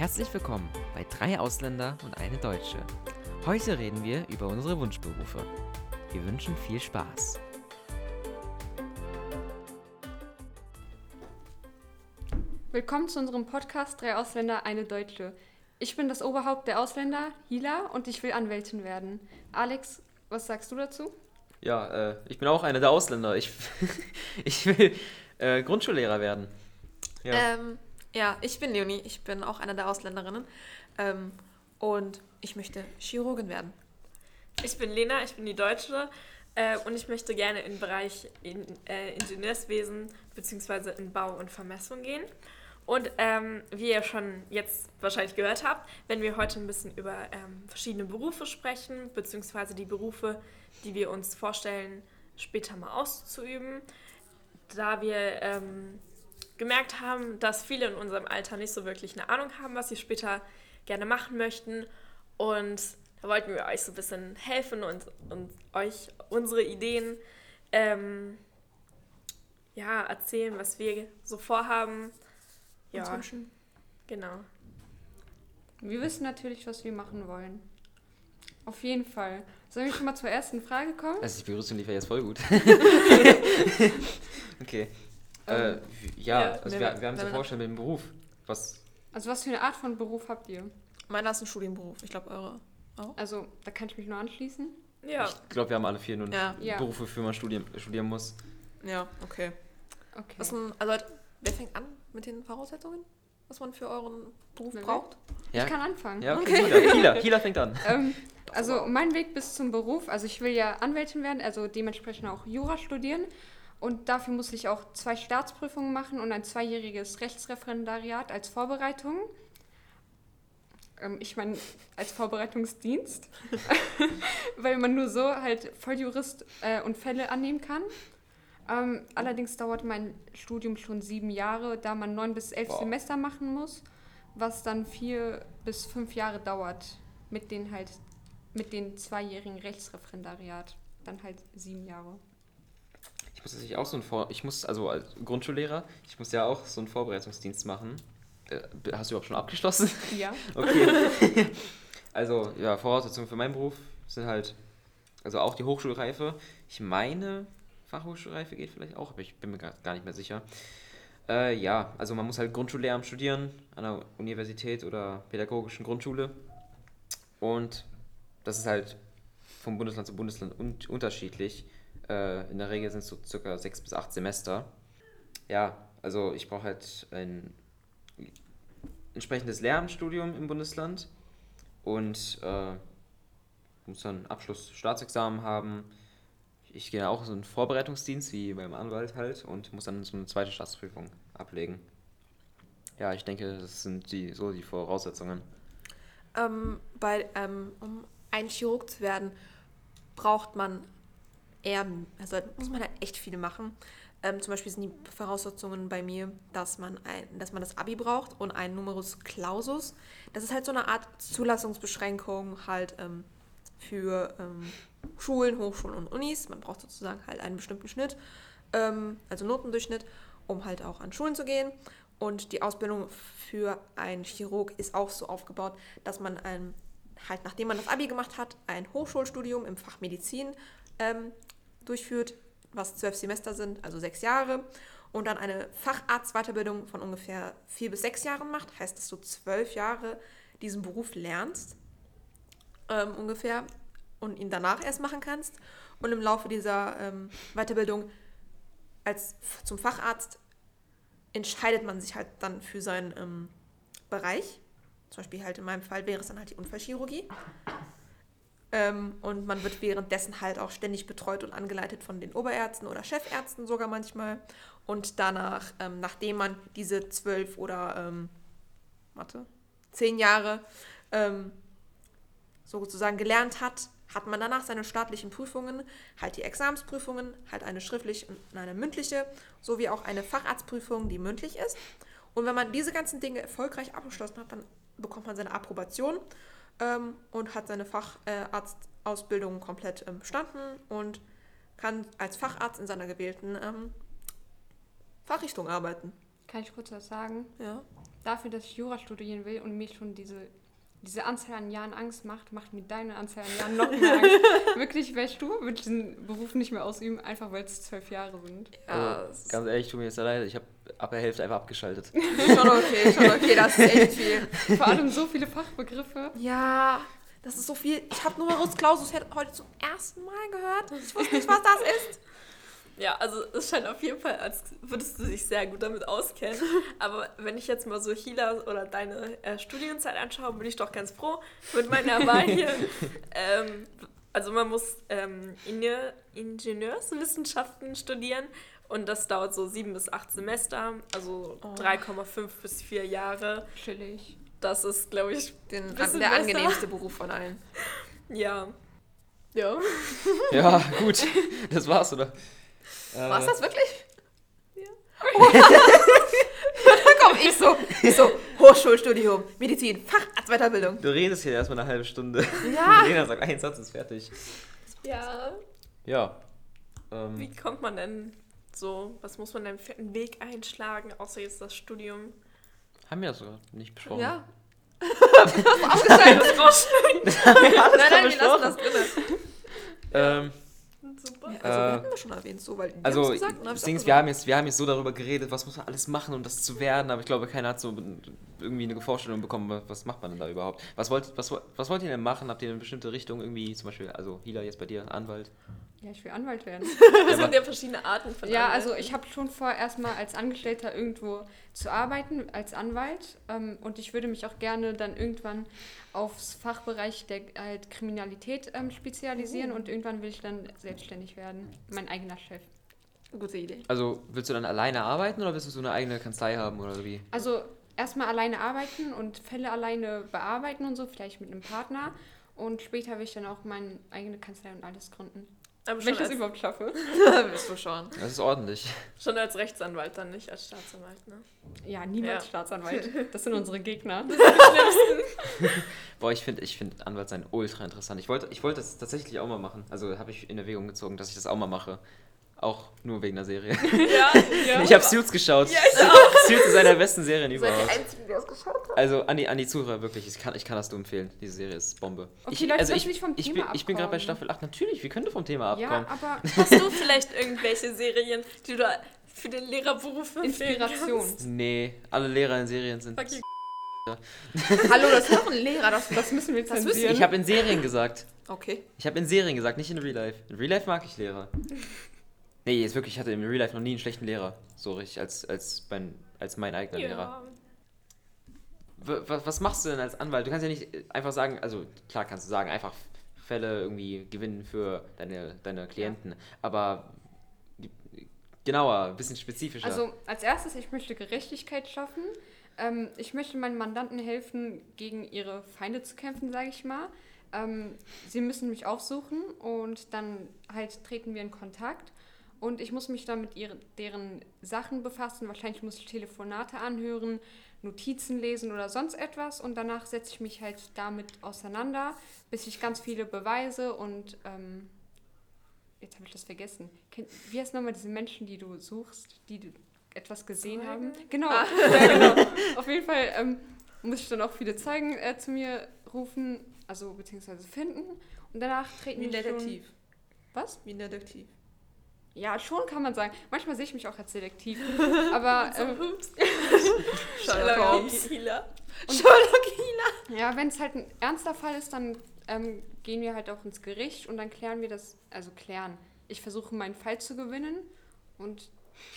Herzlich willkommen bei Drei Ausländer und eine Deutsche. Heute reden wir über unsere Wunschberufe. Wir wünschen viel Spaß. Willkommen zu unserem Podcast Drei Ausländer, eine Deutsche. Ich bin das Oberhaupt der Ausländer, Hila, und ich will Anwältin werden. Alex, was sagst du dazu? Ja, äh, ich bin auch einer der Ausländer. Ich, ich will äh, Grundschullehrer werden. Ja. Ähm, ja, ich bin Leonie. Ich bin auch einer der Ausländerinnen. Ähm, und ich möchte Chirurgin werden. Ich bin Lena, ich bin die Deutsche. Äh, und ich möchte gerne im Bereich in, äh, Ingenieurswesen bzw. in Bau und Vermessung gehen. Und ähm, wie ihr schon jetzt wahrscheinlich gehört habt, werden wir heute ein bisschen über ähm, verschiedene Berufe sprechen, beziehungsweise die Berufe, die wir uns vorstellen, später mal auszuüben. Da wir ähm, gemerkt haben, dass viele in unserem Alter nicht so wirklich eine Ahnung haben, was sie später gerne machen möchten. Und da wollten wir euch so ein bisschen helfen und, und euch unsere Ideen ähm, ja, erzählen, was wir so vorhaben ja. uns wünschen. Genau. Wir wissen natürlich, was wir machen wollen. Auf jeden Fall. Sollen wir schon mal zur ersten Frage kommen? Also die Begrüßung lief ja jetzt voll gut. okay. Ähm, äh, ja, ja, also wir, wir haben uns ja vorgestellt mit dem Beruf. Was? Also was für eine Art von Beruf habt ihr? Meiner ist ein Studienberuf. Ich glaube, eure auch. Also da kann ich mich nur anschließen. Ja. Ich glaube, wir haben alle vier nur ja. Berufe, für man studieren, studieren muss. Ja, okay. Okay. Was, also, wer fängt an? mit den Voraussetzungen, was man für euren Beruf Will braucht? Ja. Ich kann anfangen. Ja, okay. okay. Hila, Hila fängt an. Ähm, also mein Weg bis zum Beruf, also ich will ja Anwältin werden, also dementsprechend auch Jura studieren. Und dafür muss ich auch zwei Staatsprüfungen machen und ein zweijähriges Rechtsreferendariat als Vorbereitung. Ähm, ich meine, als Vorbereitungsdienst, weil man nur so halt Volljurist äh, und Fälle annehmen kann. Ähm, allerdings dauert mein Studium schon sieben Jahre, da man neun bis elf wow. Semester machen muss, was dann vier bis fünf Jahre dauert mit den halt mit den zweijährigen Rechtsreferendariat. Dann halt sieben Jahre. Ich muss natürlich auch so ein Vor ich muss also als Grundschullehrer, ich muss ja auch so einen Vorbereitungsdienst machen. Äh, hast du überhaupt schon abgeschlossen? Ja. okay. also ja, Voraussetzungen für meinen Beruf sind halt also auch die Hochschulreife. Ich meine, Fachhochschulreife geht vielleicht auch, aber ich bin mir gar nicht mehr sicher. Äh, ja, also man muss halt Grundschullehramt studieren an der Universität oder pädagogischen Grundschule. Und das ist halt vom Bundesland zu Bundesland un unterschiedlich. Äh, in der Regel sind es so circa sechs bis acht Semester. Ja, also ich brauche halt ein entsprechendes Lehramtsstudium im Bundesland und äh, muss dann Abschluss-Staatsexamen haben ich gehe auch so einen Vorbereitungsdienst wie beim Anwalt halt und muss dann so eine zweite Staatsprüfung ablegen. Ja, ich denke, das sind die, so die Voraussetzungen. Ähm, bei, ähm, um ein Chirurg zu werden, braucht man eher, also muss man halt echt viel machen. Ähm, zum Beispiel sind die Voraussetzungen bei mir, dass man, ein, dass man das Abi braucht und einen Numerus Clausus. Das ist halt so eine Art Zulassungsbeschränkung halt ähm, für ähm, Schulen, Hochschulen und Unis. Man braucht sozusagen halt einen bestimmten Schnitt, ähm, also Notendurchschnitt, um halt auch an Schulen zu gehen. Und die Ausbildung für einen Chirurg ist auch so aufgebaut, dass man ein, halt nachdem man das Abi gemacht hat, ein Hochschulstudium im Fach Medizin ähm, durchführt, was zwölf Semester sind, also sechs Jahre. Und dann eine Facharztweiterbildung von ungefähr vier bis sechs Jahren macht. Heißt, dass du zwölf Jahre diesen Beruf lernst ähm, ungefähr und ihn danach erst machen kannst. Und im Laufe dieser ähm, Weiterbildung als zum Facharzt entscheidet man sich halt dann für seinen ähm, Bereich. Zum Beispiel halt in meinem Fall wäre es dann halt die Unfallchirurgie. Ähm, und man wird währenddessen halt auch ständig betreut und angeleitet von den Oberärzten oder Chefärzten sogar manchmal. Und danach, ähm, nachdem man diese zwölf oder, ähm, warte, zehn Jahre ähm, sozusagen gelernt hat, hat man danach seine staatlichen Prüfungen, halt die Examsprüfungen, halt eine schriftliche und eine mündliche, sowie auch eine Facharztprüfung, die mündlich ist. Und wenn man diese ganzen Dinge erfolgreich abgeschlossen hat, dann bekommt man seine Approbation ähm, und hat seine Facharztausbildung komplett ähm, bestanden und kann als Facharzt in seiner gewählten ähm, Fachrichtung arbeiten. Kann ich kurz was sagen? Ja. dafür, dass ich Jura studieren will und mir schon diese, diese Anzahl an Jahren Angst macht, macht mir deine Anzahl an Jahren noch mehr Angst. Wirklich, weißt du, würde ich diesen Beruf nicht mehr ausüben, einfach weil es zwölf Jahre sind. Ja, Also, das ist ganz ehrlich, tut mir jetzt leid, ich habe ab der Hälfte einfach abgeschaltet. schon okay, schon okay, das ist echt viel. Vor allem so viele Fachbegriffe. Ja, das ist so viel. Ich habe Numerus Clausus heute zum ersten Mal gehört. Ich wusste nicht, was das ist. Ja, also es scheint auf jeden Fall, als würdest du dich sehr gut damit auskennen. Aber wenn ich jetzt mal so Hila oder deine äh, Studienzeit anschaue, bin ich doch ganz froh mit meiner Wahl hier. ähm, also man muss ähm, Inge- Ingenieurswissenschaften studieren und das dauert so sieben bis acht Semester, also Oh. 3,5 bis vier Jahre. Chillig. Das ist, glaube ich, Den, der besser. angenehmste Beruf von allen. ja. Ja. ja, gut, das war's, oder? Äh, War's das wirklich? Ja. da komm ich so. Ich so, Hochschulstudium, Medizin, Facharzt Weiterbildung. Du redest hier erstmal eine halbe Stunde. Ja. Lena sagt, ein Satz ist fertig. Ja. Ja. Ähm, Wie kommt man denn so, was muss man denn für einen Weg einschlagen, außer jetzt das Studium? haben wir das sogar nicht besprochen. Ja. Aufgeschaltet. Das rausschneiden. Nein, nein, wir lassen das drin. Ähm, Super. Also, Äh, wir hatten wir schon erwähnt, so, weil wir also, gesagt, und dann hab das ich's Ding auch ist, wir haben, jetzt, wir haben jetzt so darüber geredet, was muss man alles machen, um das zu werden, aber ich glaube, keiner hat so irgendwie eine Vorstellung bekommen, was macht man denn da überhaupt. Was wollt, was, was wollt ihr denn machen? Habt ihr eine bestimmte Richtung irgendwie, zum Beispiel, also Hila jetzt bei dir, Anwalt? Ja, ich will Anwalt werden. Es sind ja verschiedene Arten von Ja, Anwälten. also ich habe schon vor, erstmal als Angestellter irgendwo zu arbeiten, als Anwalt. Ähm, und ich würde mich auch gerne dann irgendwann aufs Fachbereich der halt Kriminalität ähm, spezialisieren und irgendwann will ich dann selbstständig werden. Mein eigener Chef. Gute Idee. Also, willst du dann alleine arbeiten oder willst du so eine eigene Kanzlei haben oder wie? Also erstmal alleine arbeiten und Fälle alleine bearbeiten und so, vielleicht mit einem Partner. Und später will ich dann auch meine eigene Kanzlei und alles gründen. Aber Wenn ich das überhaupt schaffe. Wirst du schon. Das ist ordentlich. schon als Rechtsanwalt, dann nicht als Staatsanwalt, ne? Ja, niemals Ja. Staatsanwalt. Das sind unsere Gegner. Boah, ich finde ich find Anwalt sein ultra interessant. Ich wollte, ich wollte das tatsächlich auch mal machen. Also habe ich in Erwägung gezogen, dass ich das auch mal mache. Auch nur wegen der Serie. Ja, ja. Ich habe Suits geschaut. Ja, ich auch. Suits ist einer der besten Serien Ihr seid überhaupt. die Einzigen, die das geschaut haben. Also an die, an die Zuhörer wirklich, ich kann, ich kann das nur empfehlen. Diese Serie ist Bombe. Okay, ich, Leute, also ich, nicht vom ich, Thema bin, ich bin gerade bei. Staffel 8. Natürlich, wir können vom Thema Ja, abkommen. aber Hast du vielleicht irgendwelche Serien, die du für den Lehrerberuf Inspiration. kannst? Nee, alle Lehrer in Serien sind. Fuck you. Hallo, das ist noch ein Lehrer. Das, Das müssen wir Das wissen zensieren. Ich habe in Serien gesagt. okay. Ich habe in Serien gesagt, nicht in Real Life. In Real Life mag ich Lehrer. Nee, jetzt wirklich, ich hatte im Real Life noch nie einen schlechten Lehrer. So richtig, als, als, mein, als mein eigener Lehrer. Ja. W- wa- Was machst du denn als Anwalt? Du kannst ja nicht einfach sagen, also klar kannst du sagen, einfach Fälle irgendwie gewinnen für deine, deine Klienten. Aber die- genauer, ein bisschen spezifischer. Also als erstes, ich möchte Gerechtigkeit schaffen. Ähm, ich möchte meinen Mandanten helfen, gegen ihre Feinde zu kämpfen, sage ich mal. Ähm, sie müssen mich aufsuchen und dann halt treten wir in Kontakt. Und ich muss mich dann mit ihren, deren Sachen befassen. Wahrscheinlich muss ich Telefonate anhören, Notizen lesen oder sonst etwas. Und danach setze ich mich halt damit auseinander, bis ich ganz viele Beweise und ähm, jetzt habe ich das vergessen. Wie heißt nochmal diese Menschen, die du suchst, die du etwas gesehen Zeugen? haben? Genau, ja, genau. Auf jeden Fall ähm, muss ich dann auch viele Zeugen äh, zu mir rufen, also beziehungsweise finden. Und danach treten Wie ein wir schon- Detektiv. Was? Wie ein Detektiv. Ja, schon kann man sagen. Manchmal sehe ich mich auch als Detektiv. Aber ähm, Sherlock. Healer. Sherlock Hila. ja, wenn es halt ein ernster Fall ist, dann ähm, gehen wir halt auch ins Gericht und dann klären wir das, also klären. Ich versuche meinen Fall zu gewinnen und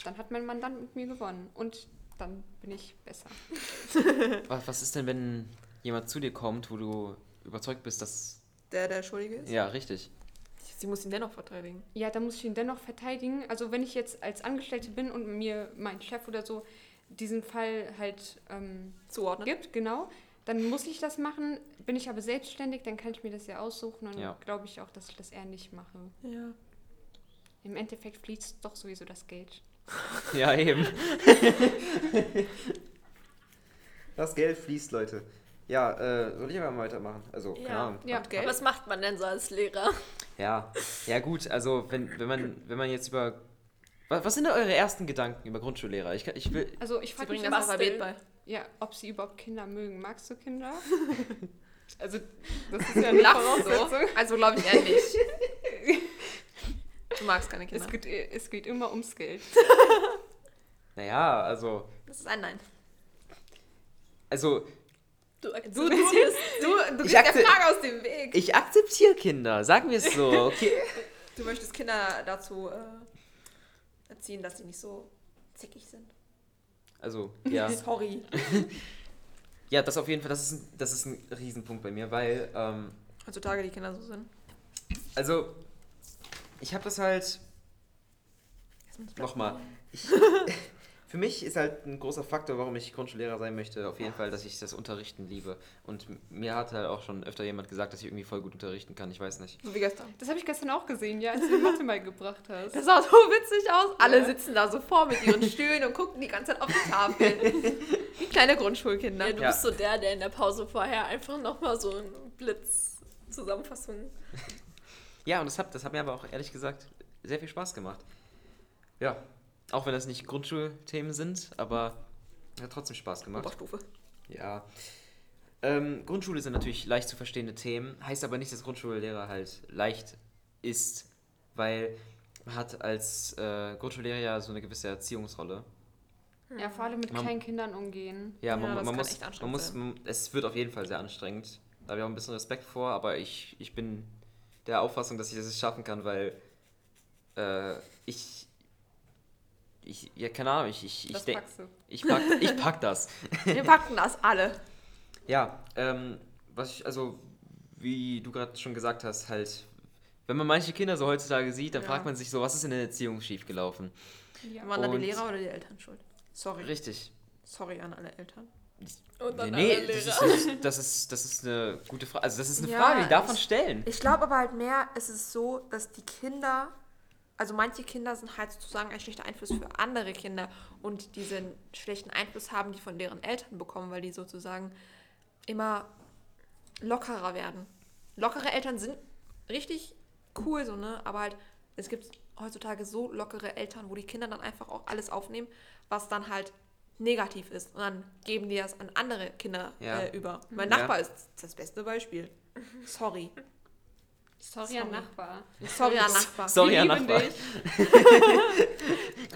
dann hat mein Mandant mit mir gewonnen. Und dann bin ich besser. was, was ist denn, wenn jemand zu dir kommt, wo du überzeugt bist, dass. Der, der Schuldige ist? Ja, richtig. Sie muss ihn dennoch verteidigen. Ja, da muss ich ihn dennoch verteidigen. Also wenn ich jetzt als Angestellte bin und mir mein Chef oder so diesen Fall halt ähm, Zuordnen. gibt, genau, dann muss ich das machen. Bin ich aber selbstständig, dann kann ich mir das ja aussuchen und Ja. glaube ich auch, dass ich das eher nicht mache. Ja. Im Endeffekt fließt doch sowieso das Geld. Ja, eben. das Geld fließt, Leute. Ja, äh, soll ich aber mal weitermachen? Also, keine Ja. Ahnung. Ja. Und Geld? Was macht man denn so als Lehrer? Ja, ja gut, also wenn, wenn man wenn man jetzt über was, was sind denn eure ersten Gedanken über Grundschullehrer? Ich, ich will Also ich frage mich das. Alphabet bei. ja, ob sie überhaupt Kinder mögen. Magst du Kinder? also, das ist ja eine Voraussetzung. so? Also glaube ich eher nicht. Du magst keine Kinder. Es geht, es geht immer ums Geld. Naja, also. Das ist ein Nein. Also, Du, Du, du, du, du, gehst der Frage aus dem Weg. ich akzeptiere Kinder, sagen wir es so, okay? Du möchtest Kinder dazu äh, erziehen, dass sie nicht so zickig sind. Also, ja. Sorry. Ja, das auf jeden Fall, das ist ein, das ist ein Riesenpunkt bei mir, weil, ähm, Heutzutage die Kinder so sind. also, ich habe das halt, nochmal, ich, für mich ist halt ein großer Faktor, warum ich Grundschullehrer sein möchte, auf jeden Fall, dass ich das Unterrichten liebe. Und mir hat halt auch schon öfter jemand gesagt, dass ich irgendwie voll gut unterrichten kann, ich weiß nicht. So wie gestern. Das habe ich gestern auch gesehen, ja, als du Mathe mal gebracht hast. Das sah so witzig aus. Alle Ja. sitzen da so vor mit ihren Stühlen und gucken die ganze Zeit auf die Tafel. Wie kleine Grundschulkinder. ja, du Ja. bist so der, der in der Pause vorher einfach nochmal so ein Blitz-Zusammenfassung. Ja, und das hat, das hat mir aber auch ehrlich gesagt sehr viel Spaß gemacht. Ja, auch wenn das nicht Grundschulthemen sind, aber hat trotzdem Spaß gemacht. Oberstufe. Ja. Ähm, Grundschule sind natürlich leicht zu verstehende Themen, heißt aber nicht, dass Grundschullehrer halt leicht ist, weil man hat als äh, Grundschullehrer ja so eine gewisse Erziehungsrolle. Ja, vor allem mit Man- kleinen Kindern umgehen. Ja, Ja, man, das man kann muss, echt man anstrengend muss, man, es wird auf jeden Fall sehr anstrengend. Da habe ich auch ein bisschen Respekt vor, aber ich, ich bin der Auffassung, dass ich das schaffen kann, weil äh, ich, ich, ja, keine Ahnung, ich, ich, ich Das denke, ich pack, ich pack das. Wir packen das alle. Ja, ähm, was ich, also, wie du gerade schon gesagt hast, halt, wenn man manche Kinder so heutzutage sieht, dann Ja. fragt man sich so, was ist in der Erziehung schiefgelaufen? Ja. Waren dann die Lehrer oder die Eltern schuld? Sorry. Richtig. Sorry an alle Eltern. Und dann nee, alle das Lehrer. ist, nicht- das, ist, das ist eine gute Frage. Also, das ist eine Ja, Frage, die darf man stellen. Ich glaube aber halt mehr, es ist so, dass die Kinder, also manche Kinder sind halt sozusagen ein schlechter Einfluss für andere Kinder und diesen schlechten Einfluss haben die von deren Eltern bekommen, weil die sozusagen immer lockerer werden. Lockere Eltern sind richtig cool, so, ne? Aber halt, es gibt heutzutage so lockere Eltern, wo die Kinder dann einfach auch alles aufnehmen, was dann halt negativ ist. Und dann geben die das an andere Kinder Ja. äh, über. Mein Ja. Nachbar ist das beste Beispiel. Sorry. Sorry, an Nachbar. Sorry an Nachbar. Sorry, Wir Herr lieben Nachbar. dich.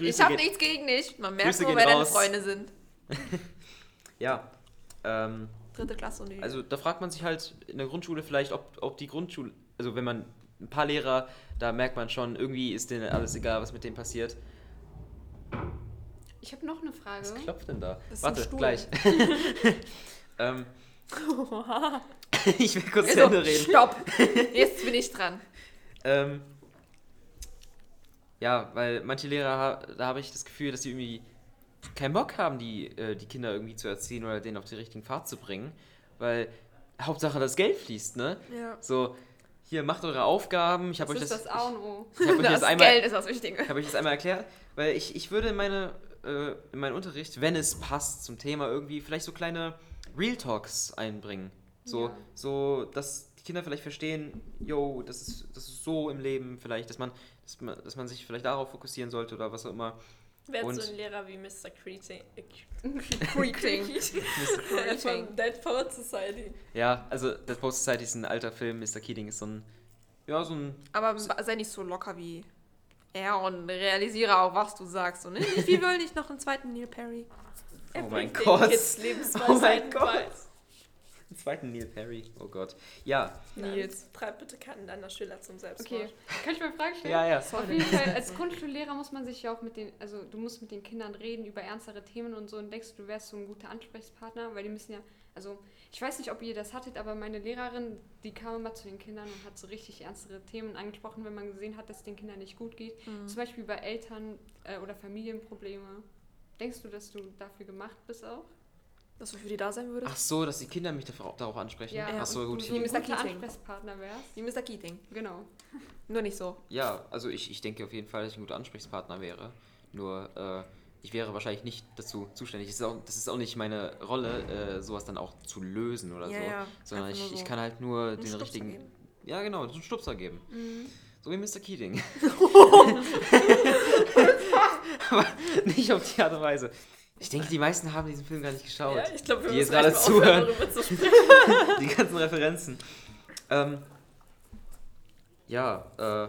Ich habe nichts gegen dich. Man merkt Grüße wer deine raus. Freunde sind. Ja. Ähm, Dritte Klasse und die. also da fragt man sich halt in der Grundschule vielleicht, ob, ob die Grundschule, also wenn man ein paar Lehrer, da merkt man schon, irgendwie ist denen alles egal, was mit denen passiert. Ich habe noch eine Frage. Was klopft denn da? Das ist ein Warte, Stuhl. gleich. ähm, ich will kurz zu Also, Ende reden. Stopp. Jetzt bin ich dran. Ähm, ja, weil manche Lehrer, da habe ich das Gefühl, dass sie irgendwie keinen Bock haben, die, äh, die Kinder irgendwie zu erziehen oder denen auf den richtigen Pfad zu bringen. Weil Hauptsache das Geld fließt, ne? Ja. So, hier macht eure Aufgaben. Ich habe Das euch ist das, das A und O. ich, ich Das das einmal, Geld ist das Wichtige. ich habe euch das einmal erklärt, weil ich, ich würde in meine äh, in meinen Unterricht, wenn es passt zum Thema irgendwie vielleicht so kleine Real Talks einbringen. So, Ja. so dass die Kinder vielleicht verstehen, yo, das ist, das ist so im Leben vielleicht, dass man, dass man, dass man sich vielleicht darauf fokussieren sollte oder was auch immer. Und- so ein Lehrer wie Mr. Creating. Creating. Von Dead Poet Society. Ja, also The Post Society ist ein alter Film, Mr. Keating ist so ein, ja, so ein, Aber sei nicht so locker wie er und realisiere auch, was du sagst. Und nicht, wie will ich noch einen zweiten Neil Perry? Er Oh mein Gott. Oh mein Gott. Einen zweiten Neil Perry, oh Gott. Ja, Nils, treib bitte keinen deiner Schüler zum Selbstmord. Okay, kann ich mal eine Frage stellen? ja, ja. Auf jeden Fall, als Grundschullehrer muss man sich ja auch mit den, also du musst mit den Kindern reden über ernstere Themen und so und denkst, du wärst so ein guter Ansprechpartner, weil die müssen ja, also ich weiß nicht, ob ihr das hattet, aber meine Lehrerin, die kam immer zu den Kindern und hat so richtig ernstere Themen angesprochen, wenn man gesehen hat, dass es den Kindern nicht gut geht. Zum Beispiel bei Eltern- äh, oder Familienprobleme. Denkst du, dass du dafür gemacht bist auch? Dass du für die da sein würdest? Ach so, dass die Kinder mich darauf, darauf ansprechen. Ja, Ach so, gut. du so ein Mr. guter Keating. Ansprechpartner wärst. Wie Mr. Keating. Genau. Nur nicht so. ja, also ich, ich denke auf jeden Fall, dass ich ein guter Ansprechpartner wäre. Nur, äh, ich wäre wahrscheinlich nicht dazu zuständig. Das ist auch, das ist auch nicht meine Rolle, äh, sowas dann auch zu lösen oder Ja, so. ja. Sondern ich, nur ich so kann halt nur einen den Stupser richtigen. geben. Ja, genau, so einen Stupser geben. So wie Mr. Keating. Aber nicht auf die Art und Weise. Ich denke, die meisten haben diesen Film gar nicht geschaut. Ja, ich glaube, wir die müssen jetzt gerade aufhören, zuhören. darüber zu sprechen. die ganzen Referenzen. Ähm, ja, äh,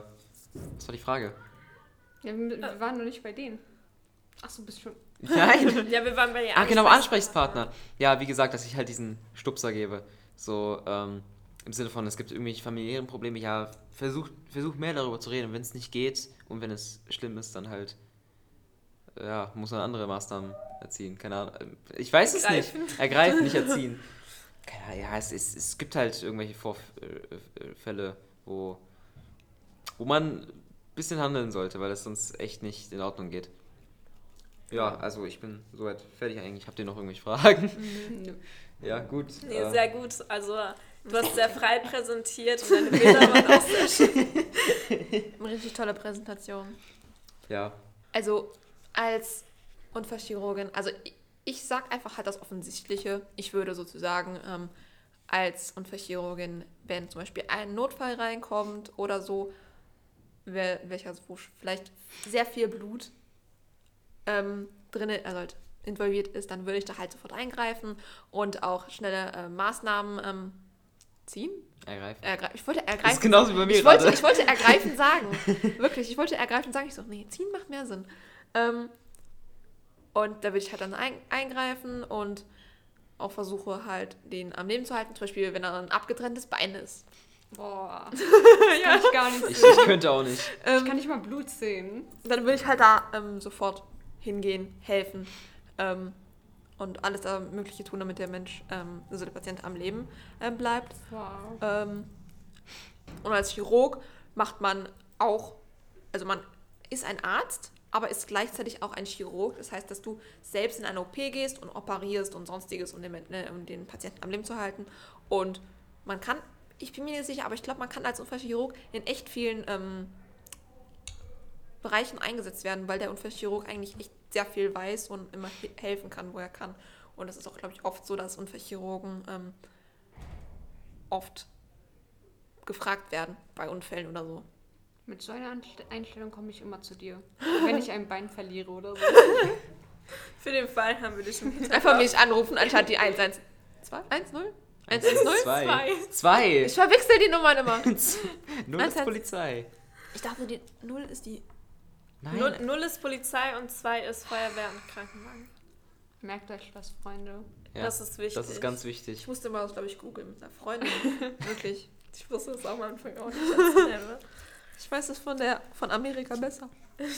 was war die Frage? Ja, wir, wir waren noch nicht bei denen. Ach so, bist schon. Nein. Ja, wir waren bei den Ah, genau, Ansprechpartner. Ansprechpartner. Ja, wie gesagt, dass ich halt diesen Stupser gebe. So, ähm, im Sinne von, es gibt irgendwelche familiären Probleme. Ja, versuch, versuch mehr darüber zu reden. Wenn es nicht geht und wenn es schlimm ist, dann halt, ja, muss man andere Maßnahmen erziehen. Keine Ahnung. Ich weiß es Ergreifen. nicht. Ergreifen, nicht erziehen. Keine Ahnung, ja, es, es, es gibt halt irgendwelche Vorfälle, wo, wo man ein bisschen handeln sollte, weil es sonst echt nicht in Ordnung geht. Ja, also ich bin soweit fertig eigentlich. Habt ihr noch irgendwelche Fragen? Nö. Ja, gut. Nee, äh, sehr gut. Also, du hast sehr frei präsentiert und deine Bilder waren auch sehr schön. Eine richtig tolle Präsentation. ja, Also als Unfallchirurgin, also ich, ich sag einfach halt das Offensichtliche. Ich würde sozusagen ähm, als Unfallchirurgin, wenn zum Beispiel ein Notfall reinkommt oder so, wer, welcher wo vielleicht sehr viel Blut ähm, drin, also halt involviert ist, dann würde ich da halt sofort eingreifen und auch schnelle äh, Maßnahmen ähm, ziehen. ergreifen. Ergre ich wollte Das ergreifen. ist genauso wie bei mir ich wollte, ich wollte ergreifen sagen. Wirklich, ich wollte ergreifen sagen. Ich so, nee, ziehen macht mehr Sinn. Ähm, und da würde ich halt dann ein, eingreifen und auch versuche halt, den am Leben zu halten. Zum Beispiel, wenn er ein abgetrenntes Bein ist. Boah. Das kann ich gar nicht Ich, sehen. ich könnte auch nicht. Ich kann nicht mal Blut sehen. Dann würde ich halt da ähm, sofort hingehen, helfen ähm, und alles da Mögliche tun, damit der Mensch, ähm, also der Patient am Leben ähm, bleibt. Wow. Ähm, und als Chirurg macht man auch, also man ist ein Arzt, aber ist gleichzeitig auch ein Chirurg. Das heißt, dass du selbst in eine OP gehst und operierst und sonstiges, um den, äh, um den Patienten am Leben zu halten. Und man kann, ich bin mir nicht sicher, aber ich glaube, man kann als Unfallchirurg in echt vielen ähm, Bereichen eingesetzt werden, weil der Unfallchirurg eigentlich echt sehr viel weiß und immer he- helfen kann, wo er kann. Und es ist auch, glaube ich, oft so, dass Unfallchirurgen ähm, oft gefragt werden bei Unfällen oder so. Mit so einer Einstellung komme ich immer zu dir. Wenn ich ein Bein verliere oder so. Für den Fall haben wir dich im Einfach mich anrufen, anstatt die 112. 10? 110? Zwei. Zwei. Zwei. Ich verwechsel die Nummern immer. Null ist 110. Polizei. Ich dachte, die 0 ist die. Nein. Null, null ist Polizei und zwei ist Feuerwehr und Krankenwagen. Merkt euch das, Freunde. Ja, das ist wichtig. das ist ganz wichtig. Ich musste mal glaube ich, googeln mit einer Freundin. Wirklich. Ich wusste das auch am Anfang auch nicht. Ich weiß es von, der, von Amerika besser.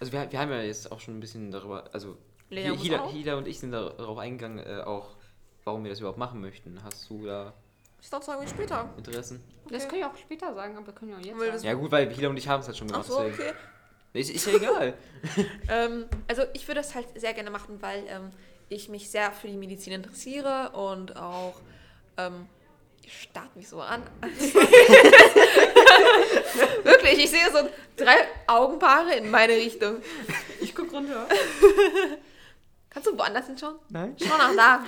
Also wir, wir haben ja jetzt auch schon ein bisschen darüber, also Lea Hila. Hila und ich sind darauf eingegangen, äh, auch warum wir das überhaupt machen möchten. Hast du da Ich glaube, sagen wir später. Interessen? Das Okay. können wir auch später sagen, aber wir können ja auch jetzt das- sagen. Ja gut, weil Hila und ich haben es halt schon Ach gemacht. so, deswegen. okay. Ist, ist ja egal. Ähm, also ich würde das halt sehr gerne machen, weil ähm, ich mich sehr für die Medizin interessiere und auch ähm, ich starte mich so an. Wirklich, ich sehe so drei Augenpaare in meine Richtung. Ich guck runter. Kannst du woanders hinschauen? Nein. Schau nach da.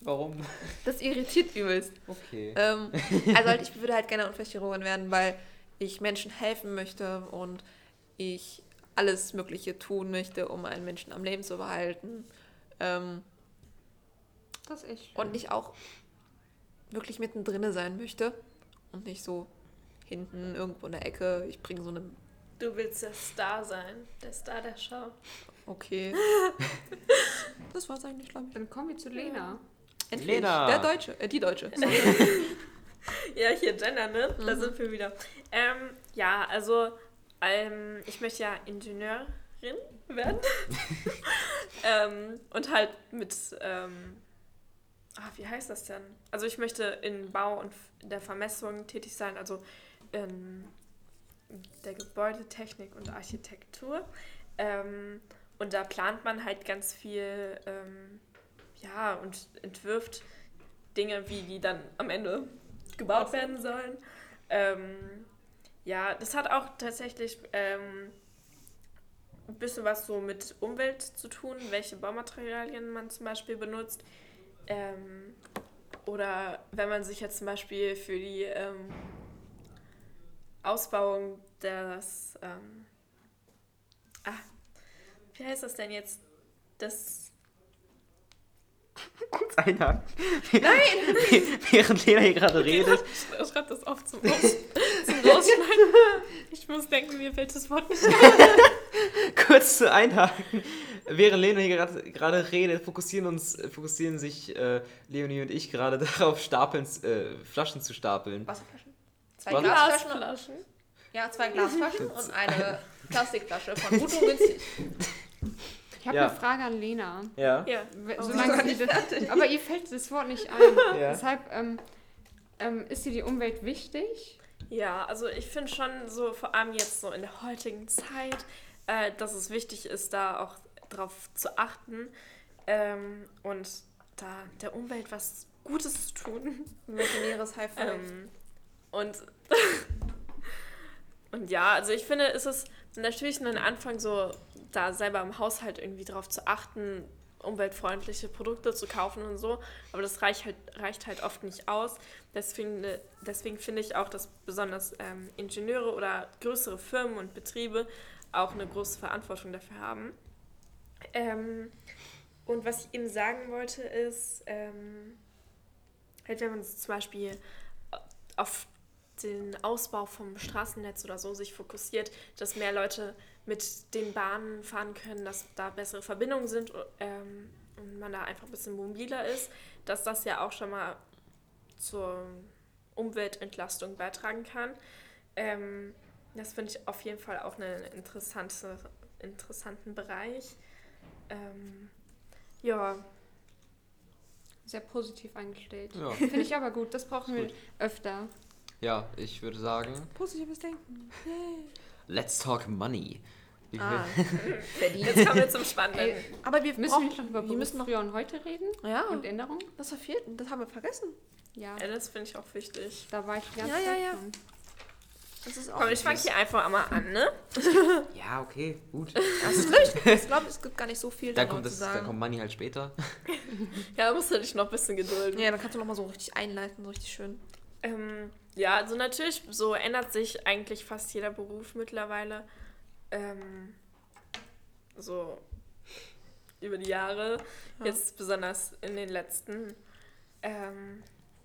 Warum? Das irritiert übelst. Okay. Ähm, also halt, ich würde halt gerne Unfallchirurgin werden, weil ich Menschen helfen möchte und ich alles Mögliche tun möchte, um einen Menschen am Leben zu behalten. Ähm, Das ist echt schön. und ich auch wirklich mittendrin sein möchte und nicht so hinten irgendwo in der Ecke. Ich bringe so eine. Du willst der Star sein. Der Star der Show. Okay. das war's eigentlich, glaube ich. Dann kommen wir zu Lena. Endlich. Lena. Der Deutsche, äh, die Deutsche. Sorry. Ja, hier Gender, ne? Da Mhm. sind wir wieder. Ähm, ja, also ähm, ich möchte ja Ingenieurin werden. ähm, und halt mit, ähm, ah, wie heißt das denn? Also ich möchte in Bau und der Vermessung tätig sein, also in der Gebäudetechnik und Architektur. Ähm, und da plant man halt ganz viel, ähm, ja, und entwirft Dinge, wie die dann am Ende gebaut werden sollen. Ähm, ja, das hat auch tatsächlich ähm, ein bisschen was so mit Umwelt zu tun, welche Baumaterialien man zum Beispiel benutzt. Ähm, oder wenn man sich jetzt zum Beispiel für die ähm, Ausbauung des, ähm, ah, wie heißt das denn jetzt? das. Kurz einhaken. Nein! Während Lena hier gerade redet. Schreib das auf zum, Aus zum Rausschneiden. Ich muss denken, mir fällt das Wort nicht kurz zu einhaken. Während Lena hier gerade- gerade redet, fokussieren uns, fokussieren sich äh, Leonie und ich gerade darauf, Stapeln, äh, Flaschen zu stapeln. Wasserflaschen. Zwei Was? Glasflaschen. Glasflaschen. Ja, zwei Glasflaschen und eine Plastikflasche von gut und günstig. Ich habe Ja. eine Frage an Lena. Ja. Ja. Oh, sie das, aber ihr fällt das Wort nicht ein. Ja. Deshalb ähm, ähm, ist dir die Umwelt wichtig? Ja, also ich finde schon so, vor allem jetzt so in der heutigen Zeit, äh, dass es wichtig ist, da auch drauf zu achten ähm, und da der Umwelt was Gutes zu tun. Imaginäres High Five. Ähm, und, und ja, also ich finde, es ist natürlich nur ein Anfang, so da selber im Haushalt irgendwie drauf zu achten, umweltfreundliche Produkte zu kaufen und so, aber das reicht halt, reicht halt oft nicht aus. Deswegen, äh, deswegen finde ich auch, dass besonders ähm, Ingenieure oder größere Firmen und Betriebe auch eine große Verantwortung dafür haben. Ähm, und was ich eben sagen wollte ist, ähm, halt wenn man es zum Beispiel auf den Ausbau vom Straßennetz oder so sich fokussiert, dass mehr Leute mit den Bahnen fahren können, dass da bessere Verbindungen sind ähm, und man da einfach ein bisschen mobiler ist, dass das ja auch schon mal zur Umweltentlastung beitragen kann. Ähm, das finde ich auf jeden Fall auch einen interessante, interessanten Bereich. Ähm, ja, Sehr positiv eingestellt. Ja. Finde ich aber gut, das brauchen wir Gut. öfter. Ja, ich würde sagen, Positives Denken. let's talk money. Ah, viel- jetzt kommen wir zum Spannenden. Ey, Aber wir müssen brauchen, wir noch über wir müssen noch, früher und heute reden? ja, Und Änderungen? das verfehlt, das haben wir vergessen. Ja, Ja, das finde ich auch wichtig. da war ich die ganze Ja, ja, Zeit ja. schon. Das ist auch Komm, ich fange hier einfach mal an, ne? Ja, okay, gut. Das ist richtig. Ich glaube, es gibt gar nicht so viel Dann kommt, das, zu dann kommt Money halt später. Ja, musst du dich noch ein bisschen gedulden. Ja, dann kannst du noch mal so richtig einleiten, so richtig schön. Ähm, ja, also natürlich, so ändert sich eigentlich fast jeder Beruf mittlerweile. Ähm, so über die Jahre. Ja. Jetzt besonders in den letzten ähm,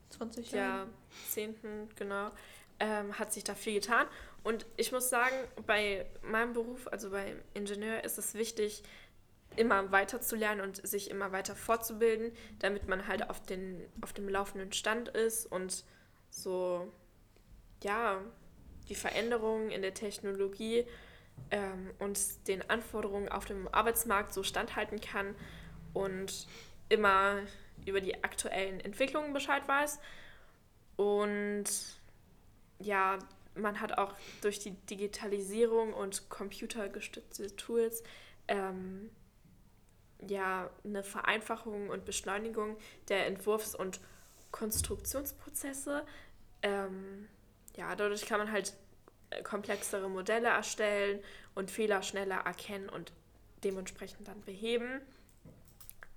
20 Jahre. Jahrzehnten, genau, ähm, hat sich da viel getan. Und ich muss sagen, bei meinem Beruf, also beim Ingenieur, ist es wichtig, immer weiter zu lernen und sich immer weiter fortzubilden, damit man halt auf, den, auf dem laufenden Stand ist und so, ja, die Veränderungen in der Technologie ähm, und den Anforderungen auf dem Arbeitsmarkt so standhalten kann und immer über die aktuellen Entwicklungen Bescheid weiß. Und ja, man hat auch durch die Digitalisierung und computergestützte Tools ähm, ja eine Vereinfachung und Beschleunigung der Entwurfs- und Konstruktionsprozesse. Ähm, ja, dadurch kann man halt äh, komplexere Modelle erstellen und Fehler schneller erkennen und dementsprechend dann beheben.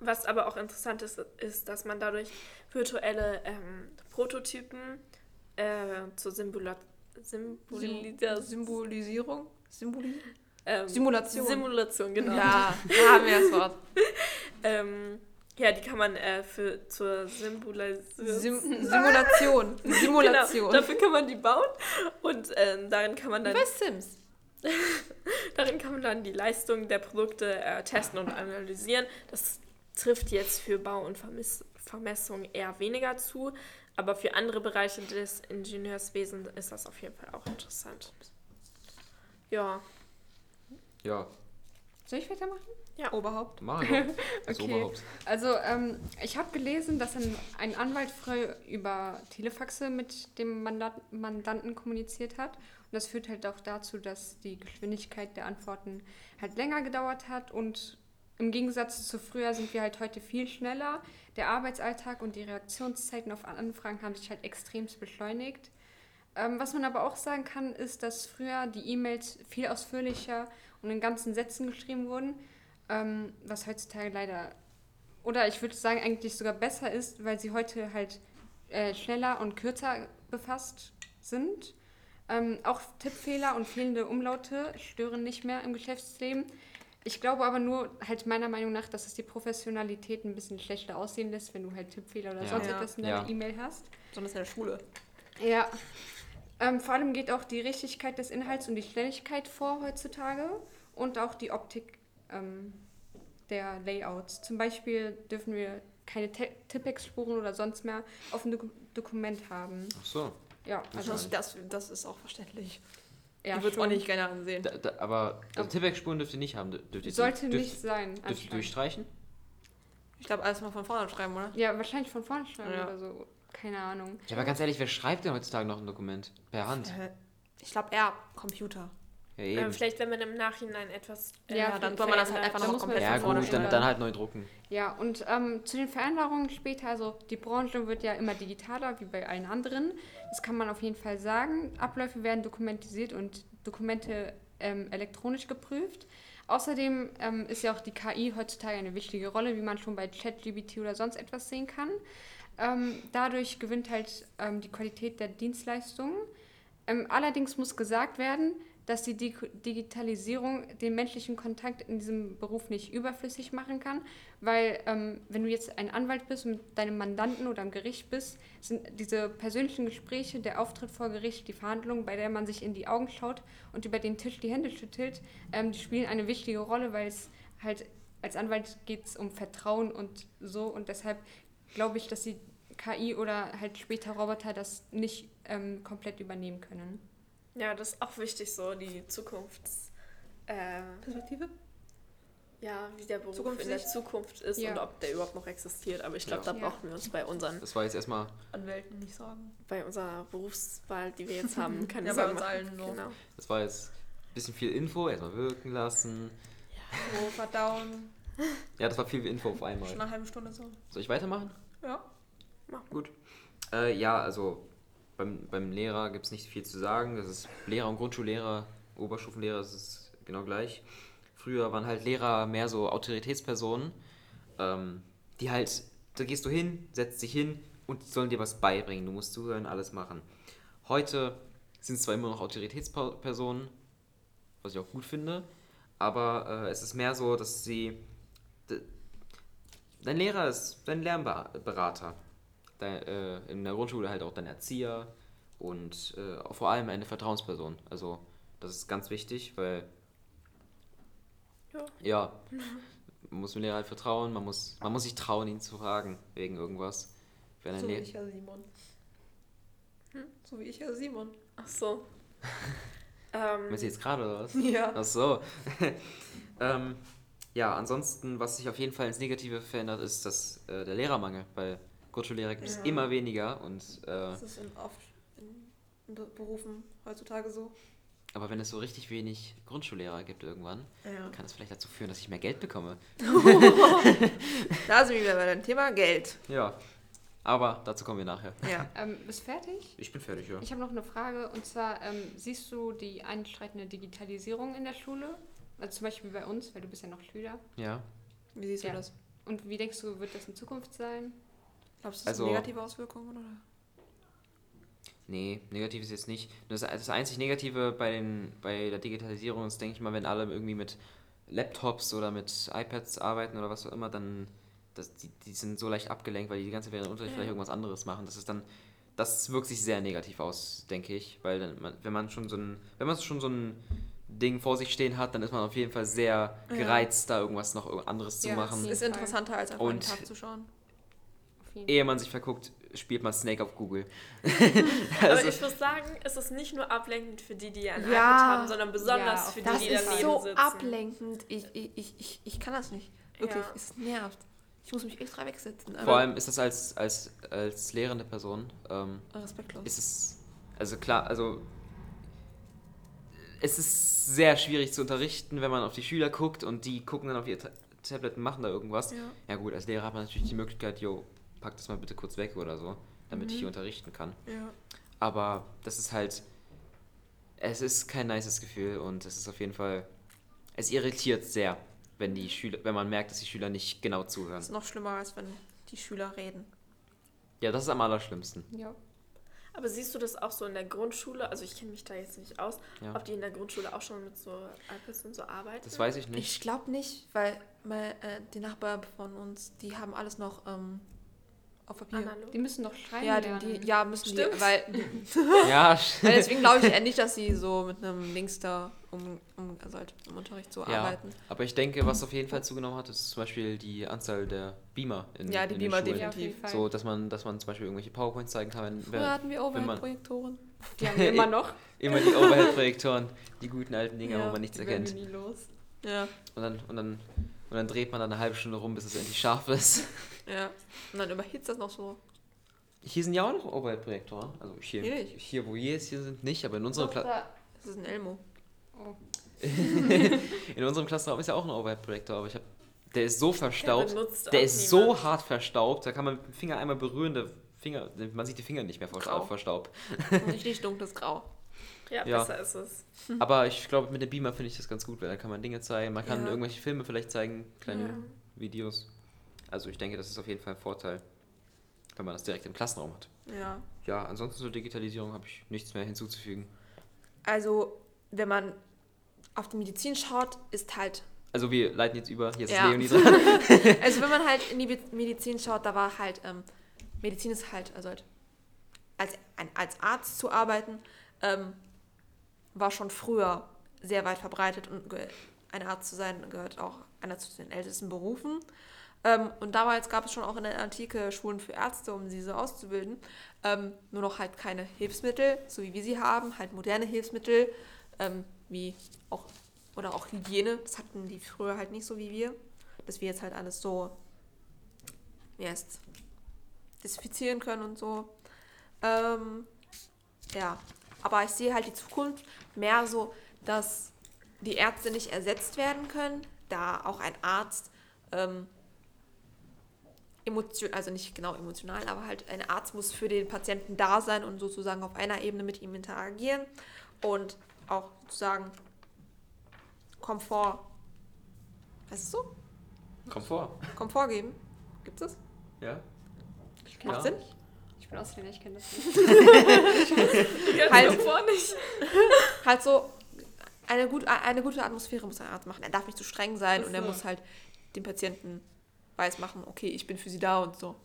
Was aber auch interessant ist, ist, dass man dadurch virtuelle ähm, Prototypen äh, zur Symbula Symbolisation, Symbolisierung? Symboli ähm, Simulation. Simulation, genau. Ja, da haben wir das Wort. Ähm, ja, die kann man äh, für, zur Symbolisation. Sim Simulation. Simulation. Genau, dafür kann man die bauen und ähm, darin kann man dann Bei Sims. Darin kann man dann die Leistung der Produkte äh, testen und analysieren. Das trifft jetzt für Bau- und Vermiss Vermessung eher weniger zu, aber für andere Bereiche des Ingenieurswesens ist das auf jeden Fall auch interessant. Ja, Ja, Soll ich weitermachen? Oberhaupt. mach ich. Das Okay. Oberhaupt. Also, ähm, ich habe gelesen, dass ein, ein Anwalt früher über Telefaxe mit dem Mandat Mandanten kommuniziert hat. Und das führt halt auch dazu, dass die Geschwindigkeit der Antworten halt länger gedauert hat. Und im Gegensatz zu früher sind wir halt heute viel schneller. Der Arbeitsalltag und die Reaktionszeiten auf Anfragen haben sich halt extremst beschleunigt. Ähm, was man aber auch sagen kann, ist, dass früher die E-Mails viel ausführlicher und in ganzen Sätzen geschrieben wurden, ähm, was heutzutage leider, oder ich würde sagen eigentlich sogar besser ist, weil sie heute halt äh, schneller und kürzer befasst sind. Ähm, auch Tippfehler und fehlende Umlaute stören nicht mehr im Geschäftsleben. Ich glaube aber nur, halt meiner Meinung nach, dass es die Professionalität ein bisschen schlechter aussehen lässt, wenn du halt Tippfehler oder Ja. sonst Ja. etwas in deiner Ja. E-Mail hast. Besonders in der Schule. Ja. Ähm, vor allem geht auch die Richtigkeit des Inhalts und die Schnelligkeit vor heutzutage und auch die Optik ähm, der Layouts. Zum Beispiel dürfen wir keine Tippex-Spuren oder sonst mehr auf dem Doku Dokument haben. Ach so. Ja, also Das, das, das ist auch verständlich. ja, ich würde es auch nicht gerne ansehen. Da, da, aber also Tippweg-Spuren dürft ihr nicht haben. Dür- Dürft ihr Sollte dürft, nicht sein. Dürft ihr durchstreichen? Ich glaube, alles mal von vorne schreiben, oder? Ja, wahrscheinlich von vorne schreiben Ja. oder so. Keine Ahnung. Ja, aber ganz ehrlich, wer schreibt denn heutzutage noch ein Dokument? Per Hand. Äh, Ich glaube eher Computer. Ja, eben. Ähm, vielleicht, wenn man im Nachhinein etwas. äh, Ja, dann soll man das halt einfach noch komplett ja, gut, dann, dann halt neu drucken. Ja, und ähm, zu den Veränderungen später, also die Branche wird ja immer digitaler, wie bei allen anderen. Das kann man auf jeden Fall sagen. Abläufe werden dokumentisiert und Dokumente ähm, elektronisch geprüft. Außerdem ähm, ist ja auch die KI heutzutage eine wichtige Rolle, wie man schon bei ChatGPT oder sonst etwas sehen kann. Ähm, dadurch gewinnt halt ähm, die Qualität der Dienstleistungen. Ähm, allerdings muss gesagt werden, dass die Di Digitalisierung den menschlichen Kontakt in diesem Beruf nicht überflüssig machen kann, weil ähm, wenn du jetzt ein Anwalt bist und mit deinem Mandanten oder am Gericht bist, sind diese persönlichen Gespräche, der Auftritt vor Gericht, die Verhandlungen, bei der man sich in die Augen schaut und über den Tisch die Hände schüttelt, ähm, die spielen eine wichtige Rolle, weil es halt als Anwalt geht es um Vertrauen und so und deshalb glaube ich, dass die KI oder halt später Roboter das nicht ähm, komplett übernehmen können. Ja, das ist auch wichtig, so die Zukunfts. Äh, Perspektive? ja, wie der Beruf in Zukunftssicht? der Zukunft ist Ja. und ob der überhaupt noch existiert. Aber ich glaube, Ja. da Ja. brauchen wir uns bei unseren, Das war jetzt erstmal, Anwälten nicht sagen. bei unserer Berufswahl, die wir jetzt haben, keine Ja, bei Sorgen uns machen. allen so. Genau. das war jetzt ein bisschen viel Info, erstmal wirken lassen. So verdauen. Ja, das war viel Info auf einmal. Schon eine halbe Stunde so. Soll ich weitermachen? Ja. Gut. Äh, ja, also beim, beim Lehrer gibt es nicht viel zu sagen. Das ist Lehrer und Grundschullehrer, Oberstufenlehrer, das ist genau gleich. Früher waren halt Lehrer mehr so Autoritätspersonen, ähm, die halt, da gehst du hin, setzt dich hin und die sollen dir was beibringen. Du musst zuhören, alles machen. Heute sind es zwar immer noch Autoritätspersonen, was ich auch gut finde, aber äh, es ist mehr so, dass sie. Dein Lehrer ist dein Lernberater. Dein, äh, in der Grundschule halt auch dein Erzieher und äh, vor allem eine Vertrauensperson. Also, das ist ganz wichtig, weil. Ja. Ja. Man muss dem Lehrer halt vertrauen, man muss, man muss sich trauen, ihn zu fragen, wegen irgendwas. Wenn So wie Lehrer. ich, Herr Simon. So wie ich, Herr Simon. Ach so. ähm, Meinst du jetzt gerade oder was? Ja. Ach so. ähm, ja, ansonsten, was sich auf jeden Fall ins Negative verändert, ist dass äh, der Lehrermangel. Weil Grundschullehrer gibt es Ja. immer weniger. Und, äh, Das ist in, oft in, in Be- Berufen heutzutage so. aber wenn es so richtig wenig Grundschullehrer gibt irgendwann, Ja. kann es vielleicht dazu führen, dass ich mehr Geld bekomme. Da sind wir wieder bei dem Thema Geld. Ja, aber dazu kommen wir nachher. Ja. Ähm, bist fertig? Ich bin fertig, ja. Ich habe noch eine Frage und zwar, ähm, siehst du die einschreitende Digitalisierung in der Schule? Also zum Beispiel bei uns, weil du bist ja noch Schüler. Ja. Wie siehst Ja. du das? Und wie denkst du, wird das in Zukunft sein? Glaubst du, das Also- sind negative Auswirkungen? Oder? Nee, negativ ist jetzt nicht. Das, das einzig Negative bei, den, bei der Digitalisierung ist, denke ich mal, wenn alle irgendwie mit Laptops oder mit iPads arbeiten oder was auch immer, dann das, die, die sind so leicht abgelenkt, weil die die ganze während Unterricht Ja. vielleicht irgendwas anderes machen. Das ist dann, das wirkt sich sehr negativ aus, denke ich, weil dann, wenn man schon so ein, wenn man schon so ein Ding vor sich stehen hat, dann ist man auf jeden Fall sehr Ja. gereizt, da irgendwas noch anderes zu Ja, machen. auf Ist interessanter als einfach Und- einen Tag zu schauen. Jeden Ehe man sich verguckt, spielt man Snake auf Google. Aber Also- ich muss sagen, es ist nicht nur ablenkend für die, die ein Ja. haben, sondern besonders Ja, für die, Das die ist daneben so sitzen. ablenkend. Ich, ich, ich, ich, kann das nicht. Wirklich, Ja. es nervt. Ich muss mich extra wegsetzen. Vor allem ist das als, als, als lehrende Person ähm, respektlos. ist es, also klar, also es ist sehr schwierig zu unterrichten, wenn man auf die Schüler guckt und die gucken dann auf ihr Ta Tablet und machen da irgendwas. ja. Ja gut, als Lehrer hat man natürlich die Möglichkeit, jo, pack das mal bitte kurz weg oder so, damit ich hier unterrichten kann. ja. Aber das ist halt, es ist kein nices Gefühl und es ist auf jeden Fall, es irritiert sehr, wenn die Schüler, wenn man merkt, dass die Schüler nicht genau zuhören. Das ist noch schlimmer, als wenn die Schüler reden. Ja, das ist am allerschlimmsten. Ja. Aber siehst du das auch so in der Grundschule? Also ich kenne mich da jetzt nicht aus, Ja. ob die in der Grundschule auch schon mit so iPads und so arbeiten. Das weiß ich nicht. Ich glaube nicht, weil mein, äh, die Nachbarn von uns, die haben alles noch ähm, auf Papier. Analog. Die müssen doch schreiben Ja, die, die, ja, müssen Stimmt. die, weil, Ja, weil deswegen glaube ich eher nicht, dass sie so mit einem Links da um, um, also halt im Unterricht so Ja. arbeiten. aber ich denke, was auf jeden Fall zugenommen hat, ist zum Beispiel die Anzahl der Beamer in, Ja, die in Beamer den Schulen. Definitiv. So, dass man, dass man zum Beispiel irgendwelche PowerPoints zeigen kann. Früher Wenn, hatten wir Overhead-Projektoren. Die haben wir immer noch. immer die Overhead-Projektoren, die guten alten Dinger, Ja, wo man nichts Die erkennt. nie los. Ja, Und dann, und, dann, und dann dreht man dann eine halbe Stunde rum, bis es endlich scharf ist. Ja. Und dann überhitzt das noch so. Hier sind ja auch noch Overhead-Projektoren. Also hier, Hier nicht. hier, wo wir jetzt hier sind, nicht, aber in unserem, Kla Das ist ein Elmo. Oh. in unserem Klassenraum ist ja auch ein Overhead-Projektor, aber ich habe der ist so verstaubt. Der auch ist niemand. so hart verstaubt, da kann man mit dem Finger einmal berühren, der Finger, man sieht die Finger nicht mehr vor, Grau. Staub. Richtig dunkles Grau. Ja, Ja. besser ist es. Aber ich glaube, mit dem Beamer finde ich das ganz gut, weil da kann man Dinge zeigen, man kann Ja. irgendwelche Filme vielleicht zeigen, kleine Ja. Videos. Also ich denke, das ist auf jeden Fall ein Vorteil, wenn man das direkt im Klassenraum hat. Ja. Ja, ansonsten zur Digitalisierung habe ich nichts mehr hinzuzufügen. Also, wenn man auf die Medizin schaut, ist halt Also wir leiten jetzt über, jetzt Ja. ist Leonie dran. Also wenn man halt in die Medizin schaut, da war halt, ähm, Medizin ist halt, also halt, als, ein, als Arzt zu arbeiten, ähm, war schon früher sehr weit verbreitet und ein Arzt zu sein gehört auch einer zu den ältesten Berufen. Ähm, und damals gab es schon auch in der Antike Schulen für Ärzte, um diese auszubilden. Ähm, nur noch halt keine Hilfsmittel, so wie wir sie haben, halt moderne Hilfsmittel, ähm, wie auch, oder auch Hygiene. Das hatten die früher halt nicht so wie wir dass wir jetzt halt alles so wie desinfizieren können und so. Ähm, ja, aber ich sehe halt die Zukunft mehr so, dass die Ärzte nicht ersetzt werden können, da auch ein Arzt ähm, emotion, also nicht genau emotional, aber halt ein Arzt muss für den Patienten da sein und sozusagen auf einer Ebene mit ihm interagieren und auch sozusagen Komfort, was ist so? Komfort. Komfort geben. Gibt's das? Ja. Ich Ja. Macht Sinn? Ich bin Ausländer, ich kenne das nicht. Ganz Halt. davor nicht. Halt so, eine, gut, eine gute Atmosphäre muss ein Arzt machen. Er darf nicht zu streng sein Ach und er so. muss halt dem Patienten weiß machen, okay, ich bin für sie da und so.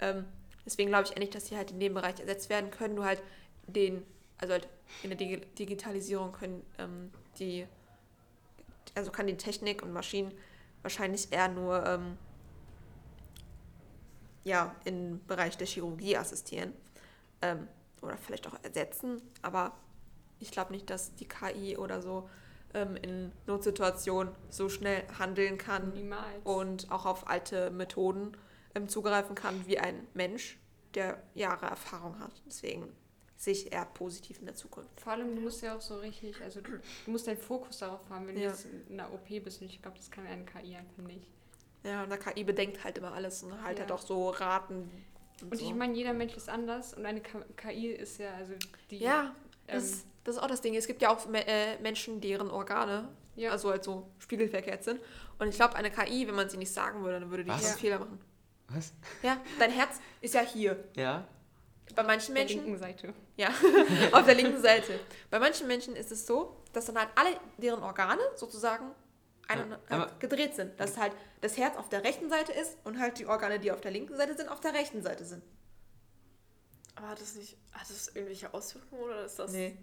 Ähm, deswegen glaube ich eigentlich, dass sie halt in dem Bereich ersetzt werden können, nur halt den, also halt in der Digi Digitalisierung können ähm, die, also kann die Technik und Maschinen wahrscheinlich eher nur ähm, ja, im Bereich der Chirurgie assistieren ähm, oder vielleicht auch ersetzen, aber ich glaube nicht, dass die KI oder so ähm, in Notsituationen so schnell handeln kann Niemals. und auch auf alte Methoden ähm, zugreifen kann wie ein Mensch, der Jahre Erfahrung hat. Deswegen sehe ich eher positiv in der Zukunft. Vor allem, du musst ja auch so richtig, also du, du musst deinen Fokus darauf haben, wenn Ja. du jetzt in einer OP bist. Und ich glaube, das kann eine KI einfach nicht. Ja, und der KI bedenkt halt immer alles und halt Ja. halt auch so Raten. Und, Und so. ich meine, jeder Mensch ist anders und eine KI ist ja, also die. ja, ähm, das, das ist auch das Ding. Es gibt ja auch äh, Menschen, deren Organe ja. also halt so spiegelverkehrt sind. Und ich glaube, eine KI, wenn man sie nicht sagen würde, dann würde die einen Fehler machen. Was? Ja, dein Herz ist ja hier. Ja? Bei manchen der Menschen linken Seite. Ja, auf der linken Seite. Bei manchen Menschen ist es so, dass dann halt alle deren Organe sozusagen ein, Ja, halt gedreht sind. Dass halt das Herz auf der rechten Seite ist und halt die Organe, die auf der linken Seite sind, auf der rechten Seite sind. Aber hat das nicht. Hat das irgendwelche Auswirkungen oder ist das Nee,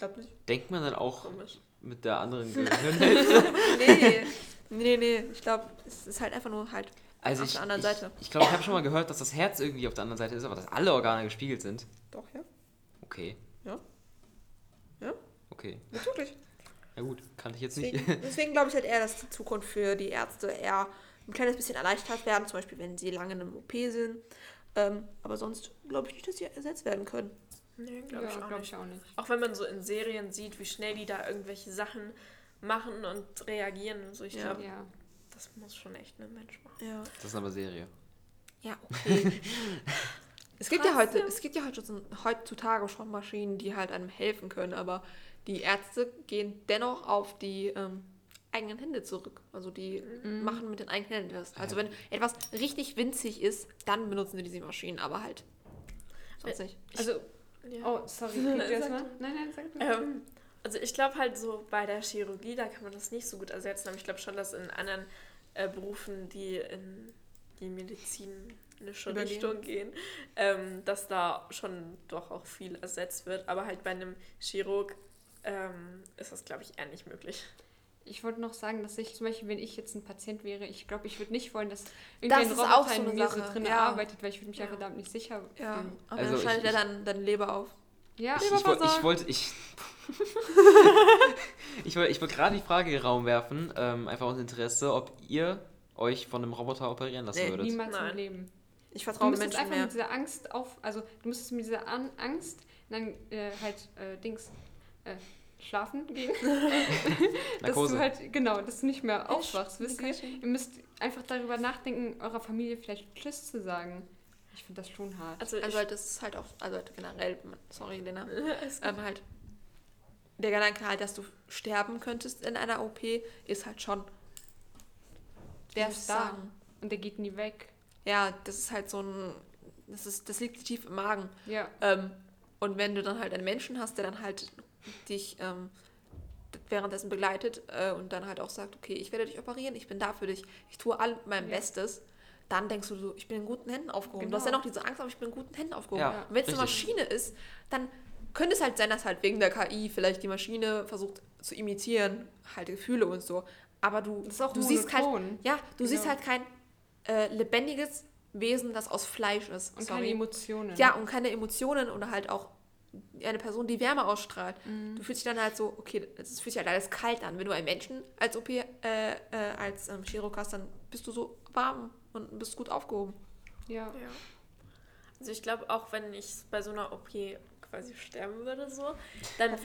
glaube nicht. Denkt man dann auch komisch? mit der anderen Gehirnhälfte? Nee, nee, nee. Ich glaube, es ist halt einfach nur halt Also auf ich, der anderen ich, Seite. Ich glaube, ich habe schon mal gehört, dass das Herz irgendwie auf der anderen Seite ist, aber dass alle Organe gespiegelt sind. Doch, ja. Okay. Ja. Ja. Okay. Natürlich. Na gut, kannte ich jetzt nicht. Deswegen, deswegen glaube ich halt eher, dass die Zukunft für die Ärzte eher ein kleines bisschen erleichtert werden, zum Beispiel wenn sie lange in einem OP sind. Ähm, aber sonst glaube ich nicht, dass sie ersetzt werden können. Nee, glaube Ja, ich auch glaube nicht. ich auch nicht. Auch wenn man so in Serien sieht, wie schnell die da irgendwelche Sachen machen und reagieren und so. Ich Ja. glaube, Ja. das muss schon echt ein Mensch machen. Ja. Das ist aber Serie. Ja, okay. es, gibt ja heute, es gibt ja heute schon, heutzutage schon Maschinen, die halt einem helfen können, aber die Ärzte gehen dennoch auf die ähm, eigenen Hände zurück. Also die machen mit den eigenen Händen das. Also wenn etwas richtig winzig ist, dann benutzen sie diese Maschinen, aber halt sonst Äh, nicht. Also Ja. Oh, sorry, red du erst Sag mal? du. Nein, nein, sag du. Ähm, also ich glaube halt so bei der Chirurgie, da kann man das nicht so gut ersetzen, aber ich glaube schon, dass in anderen äh, Berufen, die in die medizinische Übergehen. Richtung gehen, ähm, dass da schon doch auch viel ersetzt wird. Aber halt bei einem Chirurg ähm, ist das, glaube ich, eher nicht möglich. Ich wollte noch sagen, dass ich zum Beispiel, wenn ich jetzt ein Patient wäre, ich glaube, ich würde nicht wollen, dass Das irgendein ist Roboter auch so in eine mir so Sache, drin ja. arbeitet, weil ich würde mich Ja. einfach damit nicht sicher Ja, fühlen. aber Also dann ich- schneidet er ich- dann deine Leber auf. Ja, Ich, ich, ich wollte, ich, ich wollte, ich wollte gerade die Frage in den Raum werfen, ähm, einfach aus Interesse, ob ihr euch von einem Roboter operieren lassen Nee, würdet. niemals im Nein. Leben. Ich Du vertraue müsstest Menschen einfach mehr. mit dieser Angst auf, also du müsstest mit dieser An Angst dann äh, halt äh, Dings äh, schlafen gehen, dass Narkose. du halt genau, dass du nicht mehr aufwachst, wisst ihr? Ihr müsst einfach darüber nachdenken, eurer Familie vielleicht Tschüss zu sagen. Ich finde das schon hart. Also, Also halt, das ist halt auch, also halt generell, sorry Lena, ähm, halt, der Gedanke halt, dass du sterben könntest in einer OP, ist halt schon, Der ist da. sagen? Und der geht nie weg. Ja, das ist halt so ein, das ist, das liegt tief im Magen. Ja. Ähm, und wenn du dann halt einen Menschen hast, der dann halt dich ähm, währenddessen begleitet äh, und dann halt auch sagt, okay, ich werde dich operieren, ich bin da für dich, ich tue all mein Ja. Bestes, dann denkst du so, ich bin in guten Händen aufgehoben. Du hast ja Genau. noch diese Angst, aber ich bin in guten Händen aufgehoben. Ja, und wenn es eine. Maschine ist, dann könnte es halt sein, dass halt wegen der KI vielleicht die Maschine versucht zu imitieren, halt Gefühle und so. Aber du, Das ist auch du siehst halt, monoton. ja, du siehst Genau. halt kein äh, lebendiges Wesen, das aus Fleisch ist. Und Sorry. keine Emotionen. Ja, und keine Emotionen oder halt auch eine Person, die Wärme ausstrahlt. Mhm. Du fühlst dich dann halt so, okay, es fühlt sich halt alles kalt an. Wenn du einen Menschen als OP, äh, äh, als ähm, Chirurg hast, dann bist du so warm und bist gut aufgehoben. Ja. Ja. Also ich glaube, auch wenn ich bei so einer OP quasi sterben würde, so, dann,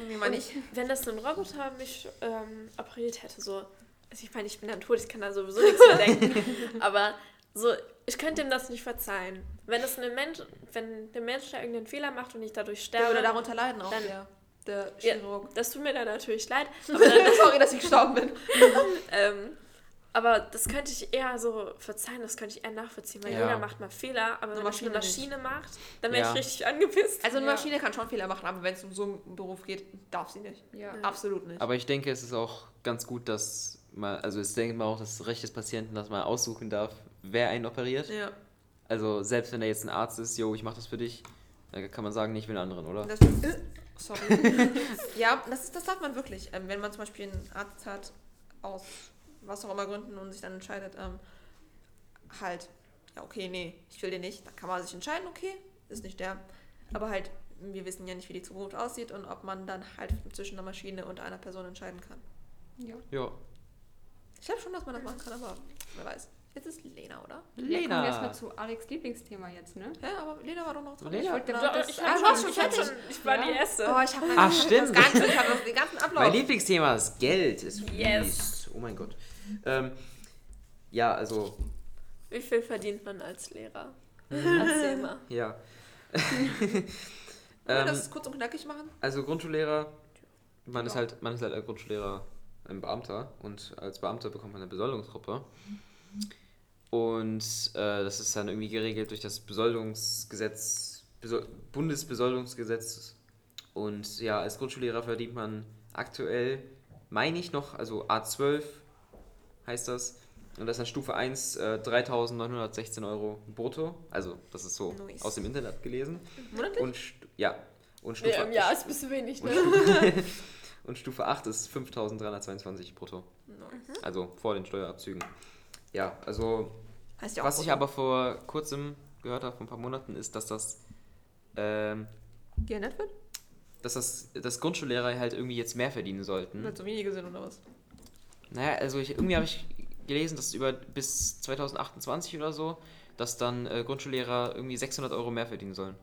wenn das ein Roboter mich ähm, operiert hätte, so, also ich meine, ich bin dann tot, ich kann da sowieso nichts mehr denken, aber so, ich könnte ihm das nicht verzeihen. Wenn es ein Mensch, wenn der Mensch da irgendeinen Fehler macht und ich dadurch sterbe, würde darunter leiden auch, dann- der, der Ja. Chirurg. das tut mir dann natürlich leid, aber dann, Sorry, dass ich gestorben bin. ähm, aber das könnte ich eher so verzeihen, das könnte ich eher nachvollziehen, weil Ja. jeder macht mal Fehler, aber Eine wenn es eine Maschine Maschine macht, dann wäre Ja. ich richtig angepisst. Also eine Ja. Maschine kann schon Fehler machen, aber wenn es um so einen Beruf geht, darf sie nicht. Ja. Absolut nicht. Aber ich denke, es ist auch ganz gut, dass man, also es denkt man auch das Recht des Patienten, dass man aussuchen darf, wer einen operiert. Ja. Also selbst wenn er jetzt ein Arzt ist, yo, ich mach das für dich, dann kann man sagen, nee, ich will einen anderen, oder? Das, äh, sorry. ja, das, das darf man wirklich. Ähm, wenn man zum Beispiel einen Arzt hat, aus was auch immer Gründen und sich dann entscheidet, ähm, halt, ja, okay, nee, ich will den nicht, dann kann man sich entscheiden, okay, ist nicht der. Aber halt, wir wissen ja nicht, wie die Zukunft aussieht und ob man dann halt zwischen einer Maschine und einer Person entscheiden kann. ja. Ja. Ich glaube schon, dass man das machen kann, aber wer weiß. Jetzt ist Lena, oder? Kommen wir erstmal Lena! zu Alex Lieblingsthema jetzt, ne? Ja, aber Lena war doch noch dran. Lena? Ich wollte Genau, genau das- ich, ah, schon, ich, schon ich war Ja. die Erste. Oh, ich habe Ach, stimmt. das Ganze, ich habe noch den ganzen Ablauf. Mein Lieblingsthema ist Geld. Fließt. Yes. Oh mein Gott. Ähm, ja, also, Wie viel verdient man als Lehrer? Erzähl mal. ja. Wollen wir ähm, das kurz und knackig machen? also Grundschullehrer, man ist Ja. halt, man ist halt als Grundschullehrer ein Beamter und als Beamter bekommt man eine Besoldungsgruppe. Und äh, das ist dann irgendwie geregelt durch das Besoldungsgesetz, Besol Bundesbesoldungsgesetz. Und ja, als Grundschullehrer verdient man aktuell, meine ich noch, also A12 heißt das. Und das ist dann Stufe 1, äh, 3.916 Euro brutto. Also, das ist so Nice. aus dem Internet gelesen. Monatlich? Und ja, und Stufe, Ja, im Jahr ist ein bisschen wenig, ne? Und Stufe 8 ist 5.322 brutto. Nice. Also vor den Steuerabzügen. Ja, also Heißt ja auch was ich aber vor kurzem gehört habe, vor ein paar Monaten, ist, dass das, ähm, geändert wird? dass das dass Grundschullehrer halt irgendwie jetzt mehr verdienen sollten. Wird so wenige sind oder was? Naja, also ich, irgendwie habe ich gelesen, dass über bis 2028 oder so, dass dann äh, Grundschullehrer irgendwie 600 Euro mehr verdienen sollen.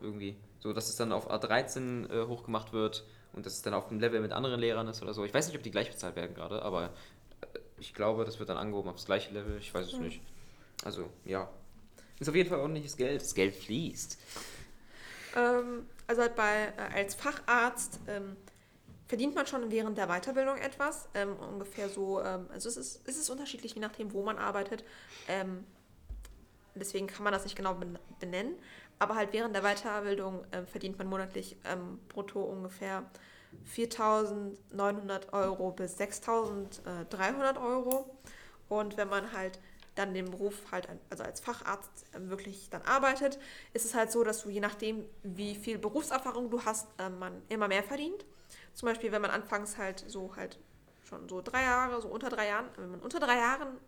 Irgendwie. So, dass es dann auf A13 äh, hochgemacht wird und dass es dann auf dem Level mit anderen Lehrern ist oder so. Ich weiß nicht, ob die gleich bezahlt werden gerade, aber äh, ich glaube, das wird dann angehoben aufs gleiche Level. Ich weiß es nicht. Also, ja. Ist auf jeden Fall ordentliches Geld. Das Geld fließt. Ähm, also halt bei, äh, als Facharzt ähm, verdient man schon während der Weiterbildung etwas. Ähm, ungefähr so, ähm, also es ist, es ist unterschiedlich, je nachdem, wo man arbeitet. Ähm, deswegen kann man das nicht genau ben- benennen. aber halt während der Weiterbildung ähm, verdient man monatlich ähm, brutto ungefähr 4.900 Euro bis 6.300 Euro. Und wenn man halt dann den Beruf halt, also als Facharzt ähm, wirklich dann arbeitet, ist es halt so, dass du je nachdem, wie viel Berufserfahrung du hast, ähm, man immer mehr verdient. Zum Beispiel, wenn man anfangs halt so halt schon so drei Jahre, so unter drei Jahren, wenn man unter drei Jahren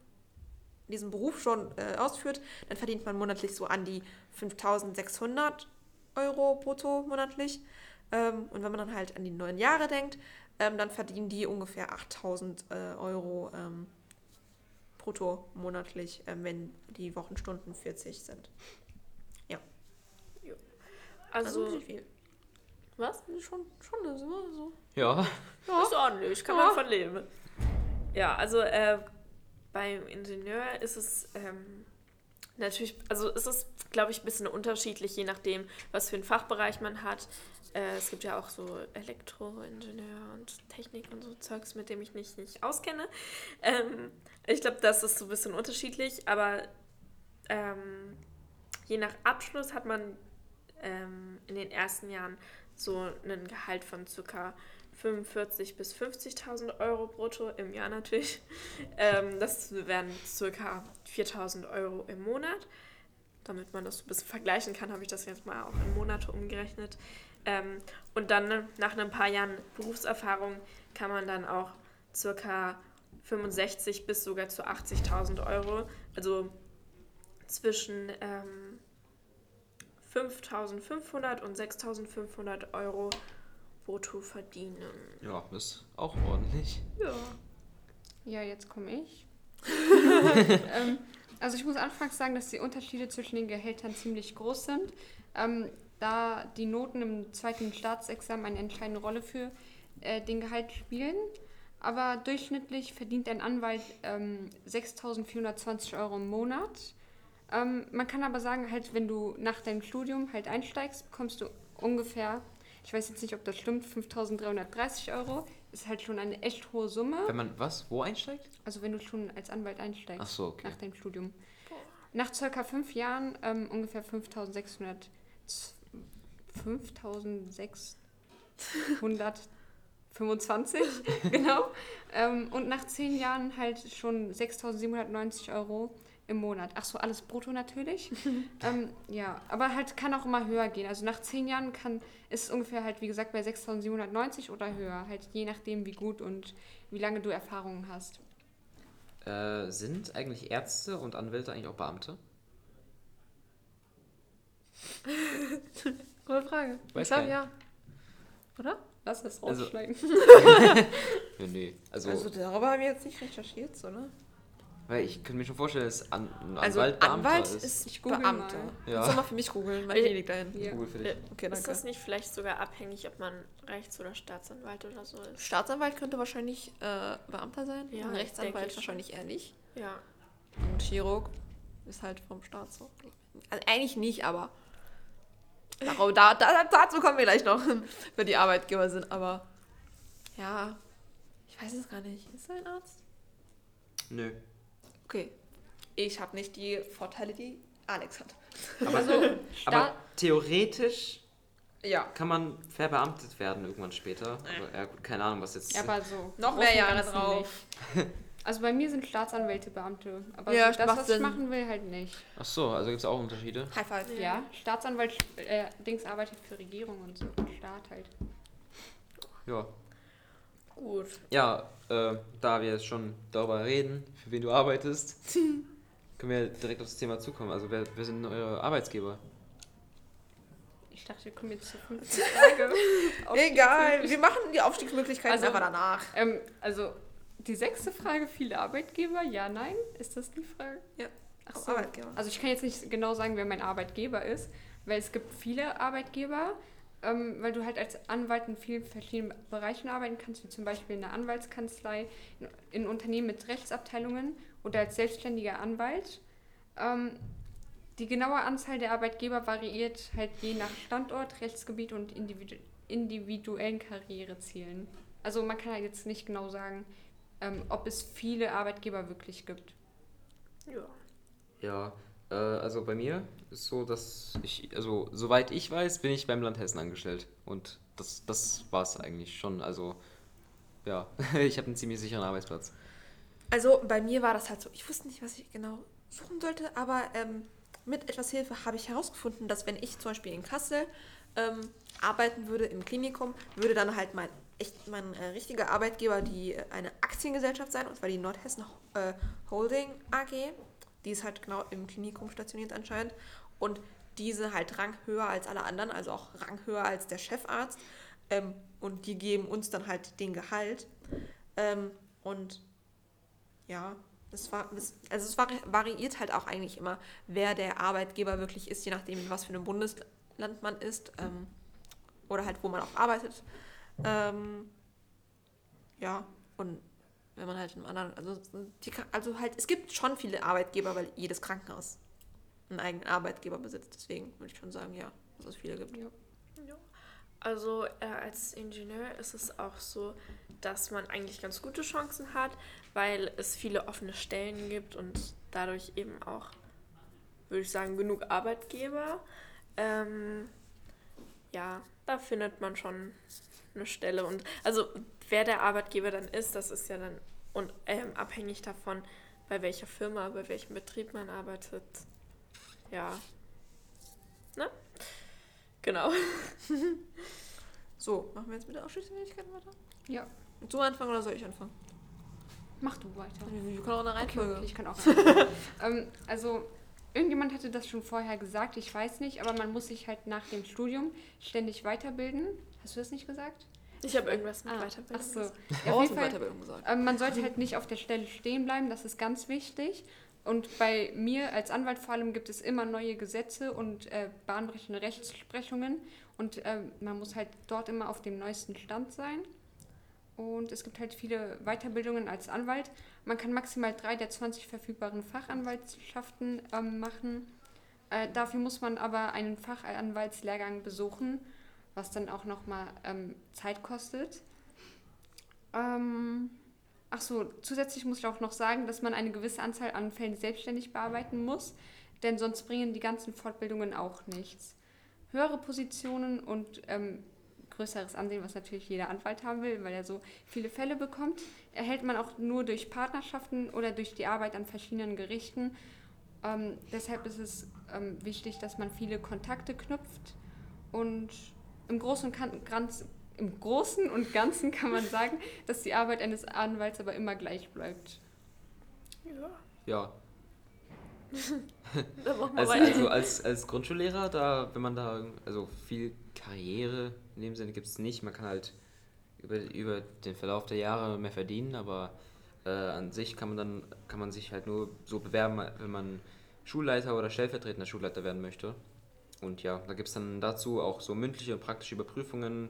diesen Beruf schon äh, ausführt, dann verdient man monatlich so an die 5600 Euro brutto monatlich. Ähm, und wenn man dann halt an die neun Jahre denkt, ähm, dann verdienen die ungefähr 8000 äh, Euro ähm, brutto monatlich, ähm, wenn die Wochenstunden 40 sind. Also, nicht viel. was? Schon, schon das ist immer so. Ja. Ist ordentlich, kann Ja. man von leben. Ja, also äh, beim Ingenieur ist es ähm, natürlich, also ist es, glaube ich, ein bisschen unterschiedlich, je nachdem, was für einen Fachbereich man hat. Äh, es gibt ja auch so Elektroingenieur und Technik und so Zeugs, mit dem ich mich nicht auskenne. Ähm, ich glaube, das ist so ein bisschen unterschiedlich, aber ähm, je nach Abschluss hat man ähm, in den ersten Jahren so ein Gehalt von ca. 45.000 bis 50.000 Euro brutto im Jahr natürlich. Ähm, das wären ca. 4.000 Euro im Monat. Damit man das so ein bisschen vergleichen kann, habe ich das jetzt mal auch in Monate umgerechnet. Ähm, und dann nach ein paar Jahren Berufserfahrung kann man dann auch ca. 65 bis sogar zu 80.000 Euro, also zwischen ähm, 5.500 und 6.500 Euro brutto verdienen. Ja, ist auch ordentlich. Ja. Ja, jetzt komme ich. ähm, also ich muss anfangs sagen, dass die Unterschiede zwischen den Gehältern ziemlich groß sind, ähm, da die Noten im zweiten Staatsexamen eine entscheidende Rolle für äh, den Gehalt spielen. Aber durchschnittlich verdient ein Anwalt ähm, 6.420 Euro im Monat. Ähm, man kann aber sagen, halt, wenn du nach deinem Studium halt einsteigst, bekommst du ungefähr, ich weiß jetzt nicht, ob das stimmt, 5.330 Euro. Ist halt schon eine echt hohe Summe. Wenn man was? Wo einsteigt? Also wenn du schon als Anwalt einsteigst Ach so, okay. nach deinem Studium. Nach circa fünf Jahren ähm, ungefähr 5600 5625, genau. Ähm, und nach zehn Jahren halt schon 6790 Euro im Monat. Ach so, alles brutto natürlich. ähm, ja, aber halt kann auch immer höher gehen. Also nach zehn Jahren kann ist es ungefähr halt, wie gesagt, bei 6790 oder höher. Halt je nachdem, wie gut und wie lange du Erfahrungen hast. Äh, sind eigentlich Ärzte und Anwälte eigentlich auch Beamte? Gute Frage. Weiß ich glaube ja. Oder? Lass das Also- rausschneiden. Ja, nee. Also, Also darüber haben wir jetzt nicht recherchiert, so, ne? weil ich könnte mir schon vorstellen, dass An ein Also Anwalt Beamter Anwalt ist. ist, Ich Beamter. mal. Ja. Kannst mal für mich googeln, weil ich liegt dahin. Ja. Google für dich. Okay, Ist danke. das nicht vielleicht sogar abhängig, ob man Rechts- oder Staatsanwalt oder so ist? Staatsanwalt könnte wahrscheinlich äh, Beamter sein. Ja, Rechtsanwalt schon. wahrscheinlich eher nicht. Ja. Und Chirurg ist halt vom Staat so. Also eigentlich nicht, aber. Darauf, da, da, dazu kommen wir gleich noch, wenn die Arbeitgeber sind, aber. Ja. Ich weiß es gar nicht. Ist er ein Arzt? Nö. Okay. Ich habe nicht die Vorteile, die Alex hat. Aber, Also, aber theoretisch Ja. kann man verbeamtet werden irgendwann später. Aber, ja, gut, keine Ahnung, was jetzt. ja, aber so. Noch mehr Jahre drauf. Also bei mir sind Staatsanwälte Beamte. Aber Ja, das, was Sinn. ich machen will, halt nicht. Ach so, also gibt es auch Unterschiede. High five. Ja, Staatsanwalt, äh, Dings arbeitet für Regierung und so. Und Staat halt. Ja. Gut. Ja, äh, da wir jetzt schon darüber reden, für wen du arbeitest, können wir direkt auf das Thema zukommen. Also, wer, wer sind eure Arbeitsgeber? Ich dachte, wir kommen jetzt zur fünften Frage. Egal, wir machen die Aufstiegsmöglichkeiten Also- einfach danach. Ähm, also, die sechste Frage, viele Arbeitgeber, ja, nein? Ist das die Frage? Ja. Ach so. Arbeitgeber. Also ich kann jetzt nicht genau sagen, wer mein Arbeitgeber ist, weil es gibt viele Arbeitgeber, ähm, weil du halt als Anwalt in vielen verschiedenen Bereichen arbeiten kannst, wie zum Beispiel in einer Anwaltskanzlei, in, in Unternehmen mit Rechtsabteilungen oder als selbstständiger Anwalt. Ähm, die genaue Anzahl der Arbeitgeber variiert halt je nach Standort, Rechtsgebiet und individu individuellen Karrierezielen. Also man kann halt jetzt nicht genau sagen, ähm, ob es viele Arbeitgeber wirklich gibt. Ja. Ja, Äh, also bei mir ist so, dass ich, also soweit ich weiß, bin ich beim Land Hessen angestellt. Und das, das war es eigentlich schon. Also ja, ich habe einen ziemlich sicheren Arbeitsplatz. Also bei mir war das halt so, ich wusste nicht, was ich genau suchen sollte, aber ähm, mit etwas Hilfe habe ich herausgefunden, dass wenn ich zum Beispiel in Kassel ähm, arbeiten würde im Klinikum, würde dann halt mein echt mein äh, richtiger Arbeitgeber die äh, eine Aktiengesellschaft sein, und zwar die Nordhessen äh, Holding AG. Die ist halt genau im Klinikum stationiert anscheinend. Und diese halt Rang höher als alle anderen, also auch Rang höher als der Chefarzt. Ähm, und die geben uns dann halt den Gehalt. Ähm, und ja, das war, das, also es vari variiert halt auch eigentlich immer, wer der Arbeitgeber wirklich ist, je nachdem, was für einem Bundesland man ist ähm, oder halt wo man auch arbeitet. Ähm, ja, und wenn man halt in einem anderen, also, die, also halt, es gibt schon viele Arbeitgeber, weil jedes Krankenhaus einen eigenen Arbeitgeber besitzt. Deswegen würde ich schon sagen, ja, dass es viele gibt. Ja. Also äh, als Ingenieur ist es auch so, dass man eigentlich ganz gute Chancen hat, weil es viele offene Stellen gibt und dadurch eben auch, würde ich sagen, genug Arbeitgeber. Ähm, ja, da findet man schon eine Stelle. Und also wer der Arbeitgeber dann ist, das ist ja dann und, ähm, abhängig davon, bei welcher Firma, bei welchem Betrieb man arbeitet. Ja. Ne? Genau. So, machen wir jetzt mit der Ausschlussfähigkeit weiter? Ja, Willst du anfangen oder soll ich anfangen? mach du weiter. Wir können auch eine Okay, Reihenfolge. okay, ich kann auch. ähm, also, irgendjemand hatte das schon vorher gesagt, ich weiß nicht, aber man muss sich halt nach dem Studium ständig weiterbilden. Hast du das nicht gesagt? Ich habe irgendwas mit Ah, Weiterbildung. Ach so. gesagt. Ja, auf jeden Fall, Weiterbildung gesagt. ähm, man sollte halt nicht auf der Stelle stehen bleiben, das ist ganz wichtig. Und bei mir als Anwalt vor allem gibt es immer neue Gesetze und äh, bahnbrechende Rechtsprechungen. Und ähm, man muss halt dort immer auf dem neuesten Stand sein. Und es gibt halt viele Weiterbildungen als Anwalt. Man kann maximal drei der 20 verfügbaren Fachanwaltschaften ähm, machen. Äh, dafür muss man aber einen Fachanwaltslehrgang besuchen, was dann auch nochmal ähm, Zeit kostet. Ähm, ach so, zusätzlich muss ich auch noch sagen, dass man eine gewisse Anzahl an Fällen selbstständig bearbeiten muss, denn sonst bringen die ganzen Fortbildungen auch nichts. Höhere Positionen und ähm, größeres Ansehen, was natürlich jeder Anwalt haben will, weil er so viele Fälle bekommt, erhält man auch nur durch Partnerschaften oder durch die Arbeit an verschiedenen Gerichten. Ähm, deshalb ist es ähm, wichtig, dass man viele Kontakte knüpft und im Großen, und Kan- Ganz, im Großen und Ganzen kann man sagen, dass die Arbeit eines Anwalts aber immer gleich bleibt. Ja, Ja, also, also als, als Grundschullehrer, da, wenn man da, also viel Karriere in dem Sinne gibt es nicht. Man kann halt über, über den Verlauf der Jahre mehr verdienen, aber äh, an sich kann man dann, kann man sich halt nur so bewerben, wenn man Schulleiter oder stellvertretender Schulleiter werden möchte. Und ja, da gibt es dann dazu auch so mündliche und praktische Überprüfungen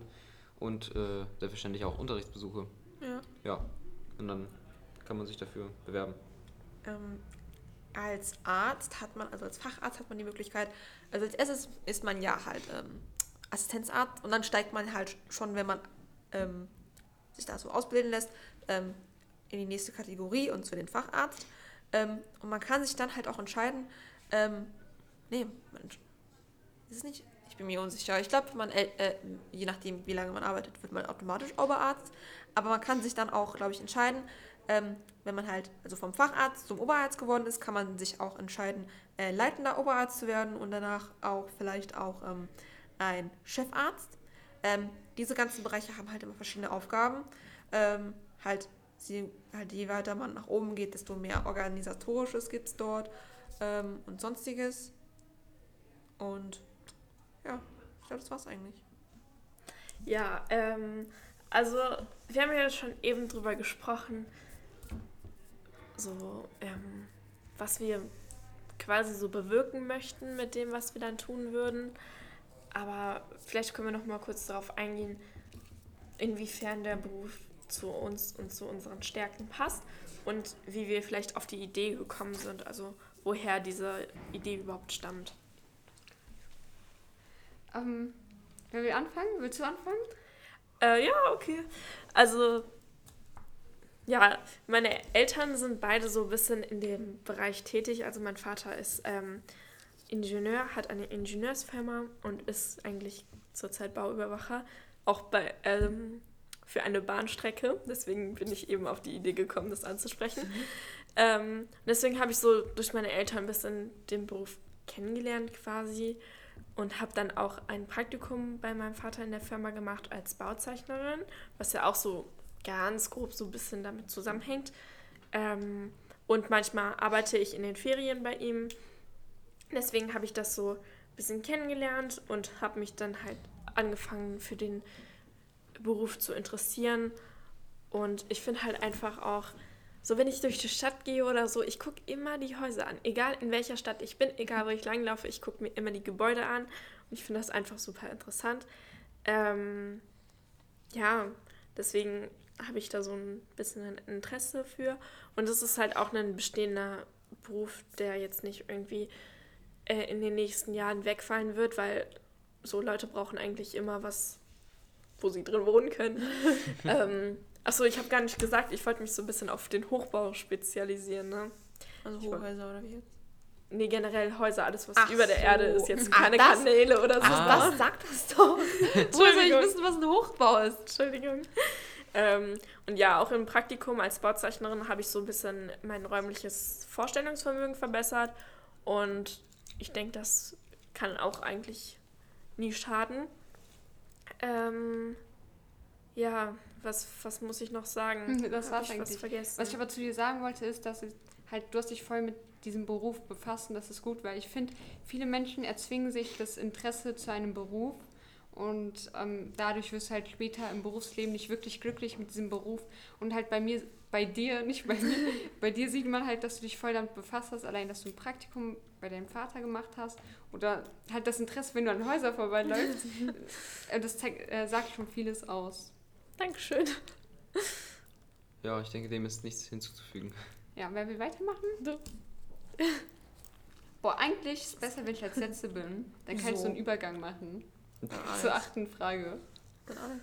und äh, selbstverständlich auch Unterrichtsbesuche. Ja. Ja, und dann kann man sich dafür bewerben. Ähm, als Arzt hat man, also als Facharzt hat man die Möglichkeit, also als erstes ist man ja halt ähm, Assistenzarzt und dann steigt man halt schon, wenn man ähm, sich da so ausbilden lässt, ähm, in die nächste Kategorie und zu den Facharzt. Ähm, und man kann sich dann halt auch entscheiden, ähm, nee, man, ist es nicht, ich bin mir unsicher. Ich glaube, man, äh, äh, je nachdem, wie lange man arbeitet, wird man automatisch Oberarzt. Aber man kann sich dann auch, glaube ich, entscheiden, ähm, wenn man halt also vom Facharzt zum Oberarzt geworden ist, kann man sich auch entscheiden, äh, leitender Oberarzt zu werden und danach auch vielleicht auch ähm, ein Chefarzt. Ähm, diese ganzen Bereiche haben halt immer verschiedene Aufgaben. Ähm, halt, sie, halt, je weiter man nach oben geht, desto mehr Organisatorisches gibt es dort ähm, und sonstiges. Und ja, ich glaube, das war's eigentlich. Ja, ähm, also wir haben ja schon eben drüber gesprochen, so, ähm, was wir quasi so bewirken möchten mit dem, was wir dann tun würden. Aber vielleicht können wir noch mal kurz darauf eingehen, inwiefern der Beruf zu uns und zu unseren Stärken passt und wie wir vielleicht auf die Idee gekommen sind, also woher diese Idee überhaupt stammt. Ähm, wer will anfangen? Willst du anfangen? Äh, ja, okay. Also, Ja, meine Eltern sind beide so ein bisschen in dem Bereich tätig. Also mein Vater ist ähm, Ingenieur, hat eine Ingenieursfirma und ist eigentlich zurzeit Bauüberwacher, auch bei ähm, für eine Bahnstrecke. Deswegen bin ich eben auf die Idee gekommen, das anzusprechen. Ähm, deswegen habe ich so durch meine Eltern ein bisschen den Beruf kennengelernt quasi und habe dann auch ein Praktikum bei meinem Vater in der Firma gemacht als Bauzeichnerin, was ja auch so ganz grob so ein bisschen damit zusammenhängt. Ähm, und manchmal arbeite ich in den Ferien bei ihm. Deswegen habe ich das so ein bisschen kennengelernt und habe mich dann halt angefangen für den Beruf zu interessieren. Und ich finde halt einfach auch, so wenn ich durch die Stadt gehe oder so, ich gucke immer die Häuser an. Egal in welcher Stadt ich bin, egal wo ich langlaufe, ich gucke mir immer die Gebäude an. Und ich finde das einfach super interessant. Ähm, ja, deswegen habe ich da so ein bisschen ein Interesse für. Und es ist halt auch ein bestehender Beruf, der jetzt nicht irgendwie äh, in den nächsten Jahren wegfallen wird, weil so Leute brauchen eigentlich immer was, wo sie drin wohnen können. ähm, achso, ich habe gar nicht gesagt, ich wollte mich so ein bisschen auf den Hochbau spezialisieren. Ne? Also Ich Hochhäuser oder wie jetzt? Nee, generell Häuser, alles was Ach über der so. Erde ist, jetzt Ach, keine das- Kanäle oder so. Ah. Das sagt das doch. Woher soll ich wissen, was ein Hochbau ist? Entschuldigung. Ähm, und ja, auch im Praktikum als Bauzeichnerin habe ich so ein bisschen mein räumliches Vorstellungsvermögen verbessert. Und ich denke, das kann auch eigentlich nie schaden. Ähm, ja, was, was muss ich noch sagen? Hm, das Hab war's ich was eigentlich. vergessen. Was ich aber zu dir sagen wollte, ist, dass halt, du hast dich voll mit diesem Beruf befasst und das ist gut, weil ich finde, viele Menschen erzwingen sich das Interesse zu einem Beruf und ähm, dadurch wirst du halt später im Berufsleben nicht wirklich glücklich mit diesem Beruf und halt bei mir, bei dir, nicht bei mir, bei dir sieht man halt, dass du dich voll damit befasst hast, allein, dass du ein Praktikum bei deinem Vater gemacht hast oder halt das Interesse, wenn du an Häuser vorbeiläufst, äh, das zeigt, äh, sagt schon vieles aus. Dankeschön. Ja, ich denke, dem ist nichts hinzuzufügen. Ja, wer will weitermachen? Du. Boah, eigentlich ist es besser, wenn ich als Letzte bin. Dann kann ich so einen Übergang machen zur achten Frage. Dann Alex.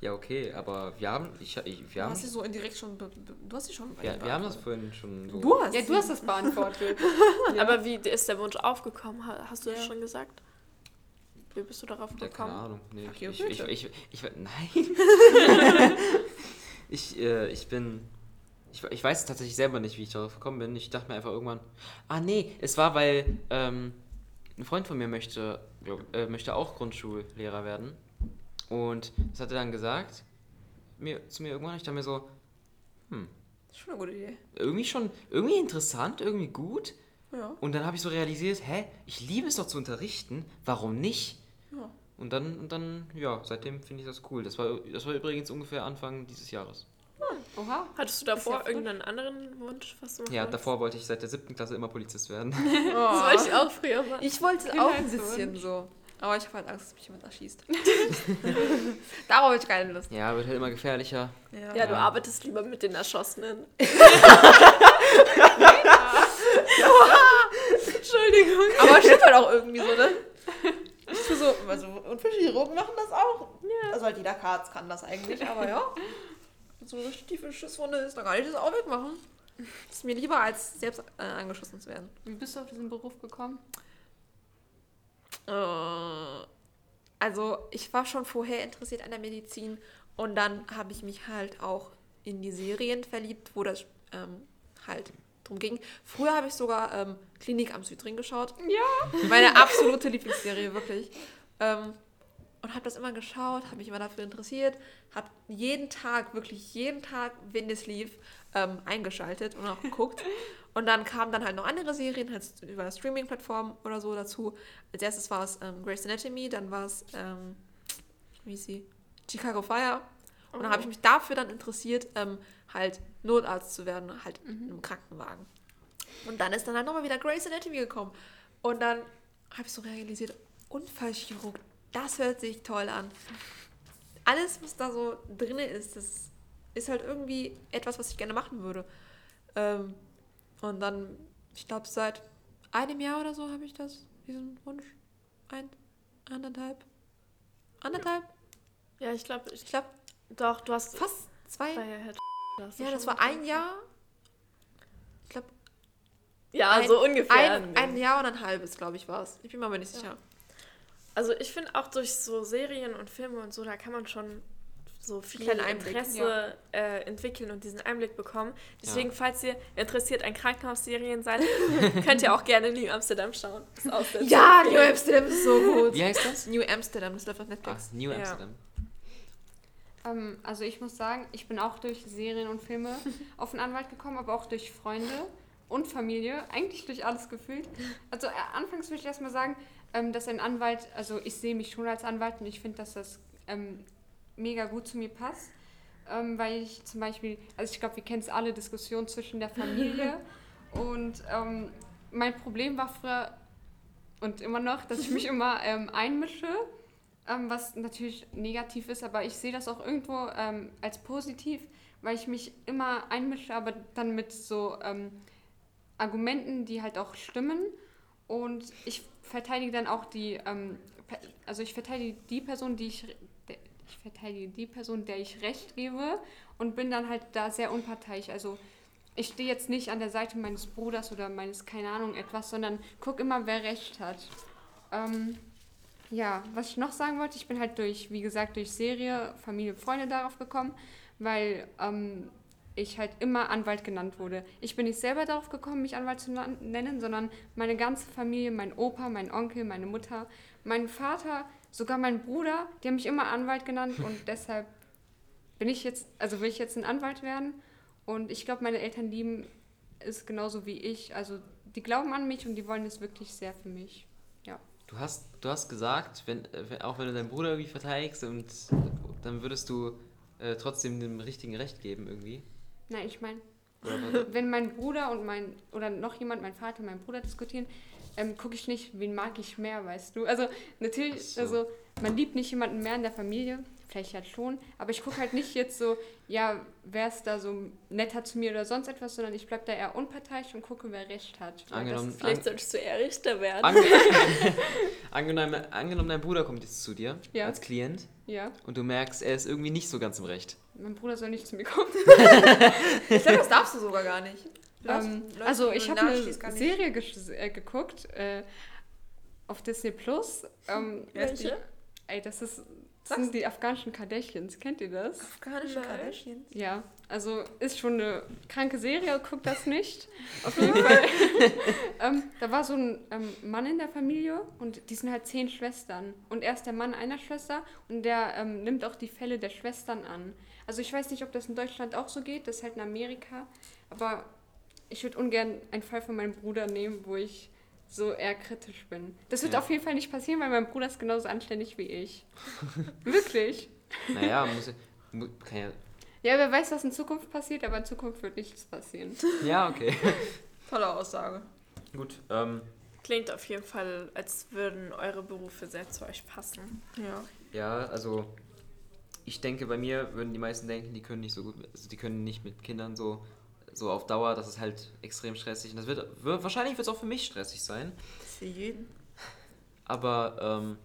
Ja, okay, aber wir haben, ich, ich, wir Du haben, hast sie so indirekt schon. be- be- Du hast sie schon. ja, wir haben das vorhin schon so. Du hast Ja, du hast das beantwortet. Aber wie ist der Wunsch aufgekommen? Ha- Hast du das Ja. schon gesagt? Wie bist du darauf Ja, keine gekommen? Ahnung. Nee, Okay, ich, ich, ich, ich, ich, nein. ich, äh, ich bin. Ich, ich weiß tatsächlich selber nicht, wie ich darauf gekommen bin. Ich dachte mir einfach irgendwann. Ah, nee, es war, weil ähm, ein Freund von mir möchte, äh, möchte auch Grundschullehrer werden. Und das hat er dann gesagt. Mir, zu mir irgendwann. Ich dachte mir so, Das ist schon eine gute Idee. irgendwie schon, irgendwie interessant, irgendwie gut. Ja. Und dann habe ich so realisiert, hä, ich liebe es doch zu unterrichten, warum nicht? Ja. Und dann, und dann, ja, seitdem finde ich das cool. Das war, das war übrigens ungefähr Anfang dieses Jahres. Oha. Hattest du ja davor frisch. irgendeinen anderen Wunsch, was du machen Ja, wolltest? davor wollte ich seit der siebten Klasse immer Polizist werden. Das wollte ich auch früher machen. Ich wollte Genau auch ein so. bisschen so. Aber ich habe halt Angst, dass mich jemand erschießt. Darauf habe ich keine Lust. Ja, wird halt immer gefährlicher. Ja, du arbeitest lieber mit den Erschossenen. Entschuldigung. Aber es stimmt halt auch irgendwie so, ne? Für so, also, und für Chirurgen machen das auch. Ja. Also halt jeder Karz kann das eigentlich, aber ja. Wenn so eine richtig tiefe Schusswunde ist, dann kann ich das auch wegmachen. Das ist mir lieber, als selbst äh, angeschossen zu werden. Wie bist du auf diesen Beruf gekommen? Äh, also ich war schon vorher interessiert an der Medizin und dann habe ich mich halt auch in die Serien verliebt, wo das ähm, halt drum ging. Früher habe ich sogar ähm, Klinik am Südring geschaut. Ja. Meine absolute Lieblingsserie, wirklich. Ähm, und habe das immer geschaut, habe mich immer dafür interessiert, habe jeden Tag, wirklich jeden Tag, wenn es lief, ähm, eingeschaltet und auch geguckt. Und dann kamen dann halt noch andere Serien, halt über Streaming-Plattformen oder so dazu. Als erstes war es ähm, Grey's Anatomy, dann war es, ähm, wie sie? Chicago Fire. Und dann habe ich mich dafür dann interessiert, ähm, halt Notarzt zu werden, halt in einem Krankenwagen. Und dann ist dann halt nochmal wieder Grey's Anatomy gekommen. Und dann habe ich so realisiert, Unfallchirurg, das hört sich toll an. Alles, was da so drin ist, das ist halt irgendwie etwas, was ich gerne machen würde. Ähm, und dann, ich glaube, seit einem Jahr oder so habe ich das, diesen Wunsch. Ein, anderthalb. Anderthalb? Ja, ich glaube, ich Ich glaube, doch, du hast fast zwei. bei Herr Da hast du Ja, das war ein Jahr. Ich glaube, Ja, ein, so ungefähr. Ein, ein Jahr und ein halbes, glaube ich, war es. Ich bin mir aber nicht sicher. Also ich finde auch durch so Serien und Filme und so, da kann man schon so viel Kleinen Einblick, Interesse äh, entwickeln und diesen Einblick bekommen. Deswegen, Ja. falls ihr interessiert an Krankenhausserien seid, könnt ihr auch gerne New Amsterdam schauen. Das ist auch sehr Ja, New. Amsterdam ist so gut. Wie heißt das? New Amsterdam, das läuft auf Ach, Netflix. New Ja. Amsterdam. Ähm, also ich muss sagen, ich bin auch durch Serien und Filme auf den Anwalt gekommen, aber auch durch Freunde und Familie, eigentlich durch alles gefühlt. Also äh, anfangs würde ich erstmal sagen, ähm, dass ein Anwalt, also ich sehe mich schon als Anwalt und ich finde, dass das ähm, mega gut zu mir passt. Ähm, weil ich zum Beispiel, also ich glaube, wir kennen es alle, Diskussionen zwischen der Familie und ähm, mein Problem war früher und immer noch, dass ich mich immer ähm, einmische ähm, was natürlich negativ ist, aber ich sehe das auch irgendwo ähm, als positiv, weil ich mich immer einmische, aber dann mit so ähm, Argumenten, die halt auch stimmen. Und ich verteidige dann auch die, ähm, also ich verteidige die Person, die ich, ich verteidige die Person, der ich Recht gebe und bin dann halt da sehr unparteiisch. Also ich stehe jetzt nicht an der Seite meines Bruders oder meines, keine Ahnung, etwas, sondern guck immer, wer Recht hat. Ähm, ja, was ich noch sagen wollte, ich bin halt durch, wie gesagt, durch Serie, Familie, Freunde darauf gekommen, weil ähm, ich halt immer Anwalt genannt wurde. Ich bin nicht selber darauf gekommen, mich Anwalt zu nennen, sondern meine ganze Familie, mein Opa, mein Onkel, meine Mutter, mein Vater, sogar mein Bruder, die haben mich immer Anwalt genannt und deshalb bin ich jetzt, also will ich jetzt ein Anwalt werden und ich glaube, meine Eltern lieben es genauso wie ich. Also die glauben an mich und die wollen es wirklich sehr für mich. Du hast, du hast gesagt, wenn, auch wenn du deinen Bruder irgendwie verteidigst und dann würdest du äh, trotzdem dem richtigen Recht geben irgendwie. Nein, ich meine, wenn mein Bruder und mein, oder noch jemand, mein Vater und mein Bruder diskutieren, ähm, gucke ich nicht, wen mag ich mehr, weißt du. Also natürlich, so. also man liebt nicht jemanden mehr in der Familie, vielleicht halt schon, aber ich gucke halt nicht jetzt so, ja, wer ist da so netter zu mir oder sonst etwas, sondern ich bleibe da eher unparteiisch und gucke, wer recht hat. Angenommen, das- Vielleicht solltest du eher Richter werden. Ange angenommen, angenommen, dein Bruder kommt jetzt zu dir Ja. als Klient Ja, und du merkst, er ist irgendwie nicht so ganz im Recht. mein Bruder soll nicht zu mir kommen. Ich glaube, das darfst du sogar gar nicht. Ähm, Leute, also die ich habe eine. Serie äh, geguckt äh, auf Disney Plus. Ähm, Welche? Ey, das ist das Sag's. sind die afghanischen Kardashians. Kennt ihr das? Afghanische Nein. Kardashians. Ja, also ist schon eine kranke Serie, guckt das nicht. Auf jeden Fall. ähm, da war so ein ähm, Mann in der Familie und die sind halt zehn Schwestern. Und er ist der Mann einer Schwester und der ähm, nimmt auch die Fälle der Schwestern an. Also ich weiß nicht, ob das in Deutschland auch so geht, das ist halt in Amerika. Aber ich würde ungern einen Fall von meinem Bruder nehmen, wo ich so eher kritisch bin. Das wird Ja. auf jeden Fall nicht passieren, weil mein Bruder ist genauso anständig wie ich. Wirklich. Naja, muss, ja- mu- kann ja. Ja, wer weiß, was in Zukunft passiert, aber in Zukunft wird nichts passieren. Ja, okay. Tolle Aussage. Gut, ähm, Klingt auf jeden Fall, als würden eure Berufe sehr zu euch passen. Ja. ja, also ich denke, bei mir würden die meisten denken, die können nicht so gut, also die können nicht mit Kindern so, so auf Dauer, das ist halt extrem stressig. Und das wird, wird wahrscheinlich wird es auch für mich stressig sein. Für jeden. Aber ähm,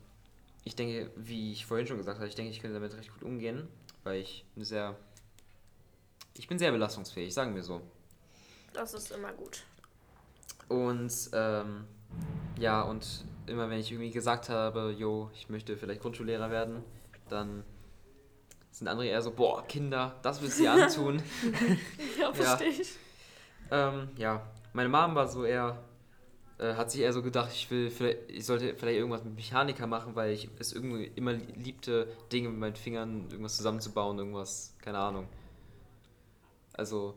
ich denke, wie ich vorhin schon gesagt habe, ich denke, ich könnte damit recht gut umgehen, weil ich eine sehr. Ich bin sehr belastungsfähig, sagen wir so. Das ist immer gut. Und ähm, ja, und immer wenn ich irgendwie gesagt habe, yo, ich möchte vielleicht Grundschullehrer werden, dann sind andere eher so, boah, Kinder, das willst du dir antun. Ja, verstehe ich. ähm, ja, meine Mom war so eher, äh, hat sich eher so gedacht, ich will, vielleicht, ich sollte vielleicht irgendwas mit Mechaniker machen, weil ich es irgendwie immer liebte, Dinge mit meinen Fingern, irgendwas zusammenzubauen, irgendwas, keine Ahnung. Also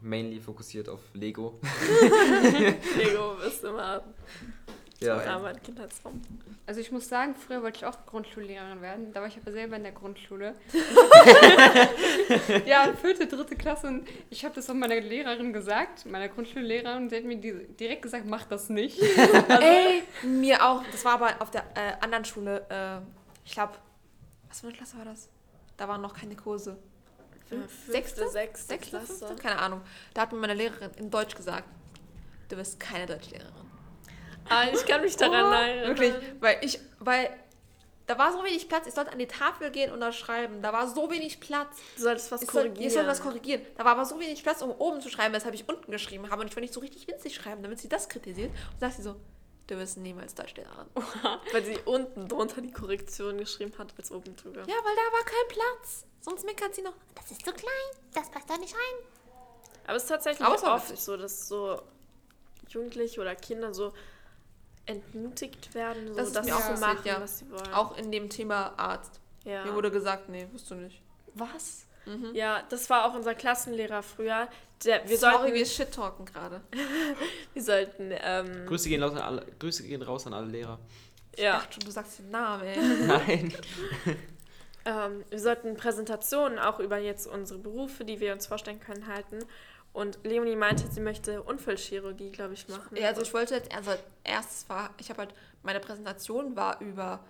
mainly fokussiert auf Lego. Lego ist immer Ja, Kindheitsraum. Also ich muss sagen, früher wollte ich auch Grundschullehrerin werden. Da war ich aber selber in der Grundschule. ja, vierte, dritte Klasse. Und ich habe das auch meiner Lehrerin gesagt, meiner Grundschullehrerin. Und sie hat mir direkt gesagt, mach das nicht. Ey, mir auch. Das war aber auf der äh, anderen Schule. Äh, ich glaube, was für eine Klasse war das? Da waren noch keine Kurse. Fünf, Fünfte, sechste? sechste Sechste, Klasse. fünfte? Keine Ahnung. Da hat mir meine Lehrerin in Deutsch gesagt, du wirst keine Deutschlehrerin. Ah, ich kann mich daran Oh, erinnern. Wirklich, weil ich, weil da war so wenig Platz, ich sollte an die Tafel gehen und da schreiben. Da war so wenig Platz. Du solltest was Ich, soll, korrigieren. ich sollte was korrigieren. Da war aber so wenig Platz, um oben zu schreiben, weshalb ich unten geschrieben habe. Und ich wollte nicht so richtig winzig schreiben, damit sie das kritisiert. Und sagt sie so, du wirst niemals Deutschlehrerin. Weil sie unten drunter die Korrektion geschrieben hat, als oben drüber. Ja, weil da war kein Platz. Sonst meckert sie noch, das ist so klein, das passt da nicht rein. Aber es ist tatsächlich war oft so, dass so Jugendliche oder Kinder so entmutigt werden, so Das ist dass sie auch so passiert, machen, ja. was sie wollen. Auch in dem Thema Arzt. ja. Mir wurde gesagt, nee, wirst du nicht. Was? ja, das war auch unser Klassenlehrer früher. Der, wir Sorry, sollten, wir shit-talken gerade. wir sollten, ähm, Grüße gehen, raus an alle, Grüße gehen raus an alle Lehrer. ja, Ach, du sagst den Namen, ey. Nein. ähm, wir sollten Präsentationen auch über jetzt unsere Berufe, die wir uns vorstellen können, halten. Und Leonie meinte, sie möchte Unfallchirurgie, glaube ich, machen. Ja, also ich wollte jetzt, also erstes war, ich habe halt, meine Präsentation war über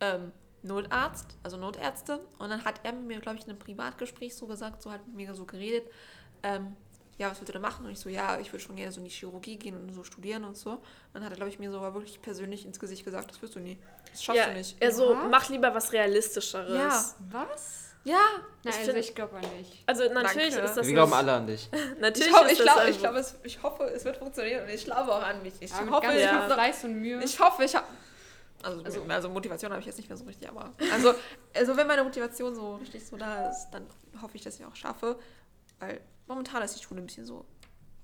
ähm, Notarzt, also Notärzte. Und dann hat er mir, glaube ich, in einem Privatgespräch so gesagt, so hat mit mir so geredet, ähm, ja, was würdest du da machen? Und ich so, ja, ich würde schon gerne so in die Chirurgie gehen und so studieren und so. Und dann hat er, glaube ich, mir sogar wirklich persönlich ins Gesicht gesagt, das wirst du nie. Das schaffst ja, du nicht. Er so, Oha. mach lieber was Realistischeres. Ja. Was? Ja, Nein, Ich also find- ich glaube nicht. Also natürlich Danke. ist das Wir glauben alle an dich. Natürlich ich, hoffe, ich, also- ich, glaube, es, ich hoffe, es wird funktionieren und ich glaube auch an mich. Ich Aber mit hoffe, ganz ich ja. Fleiß und Mühe. Ich hoffe, ich habe. Also, also, also Motivation habe ich jetzt nicht mehr so richtig, aber. Also, also wenn meine Motivation so richtig so da ist, dann hoffe ich, dass ich auch schaffe. Weil momentan ist die Schule ein bisschen so.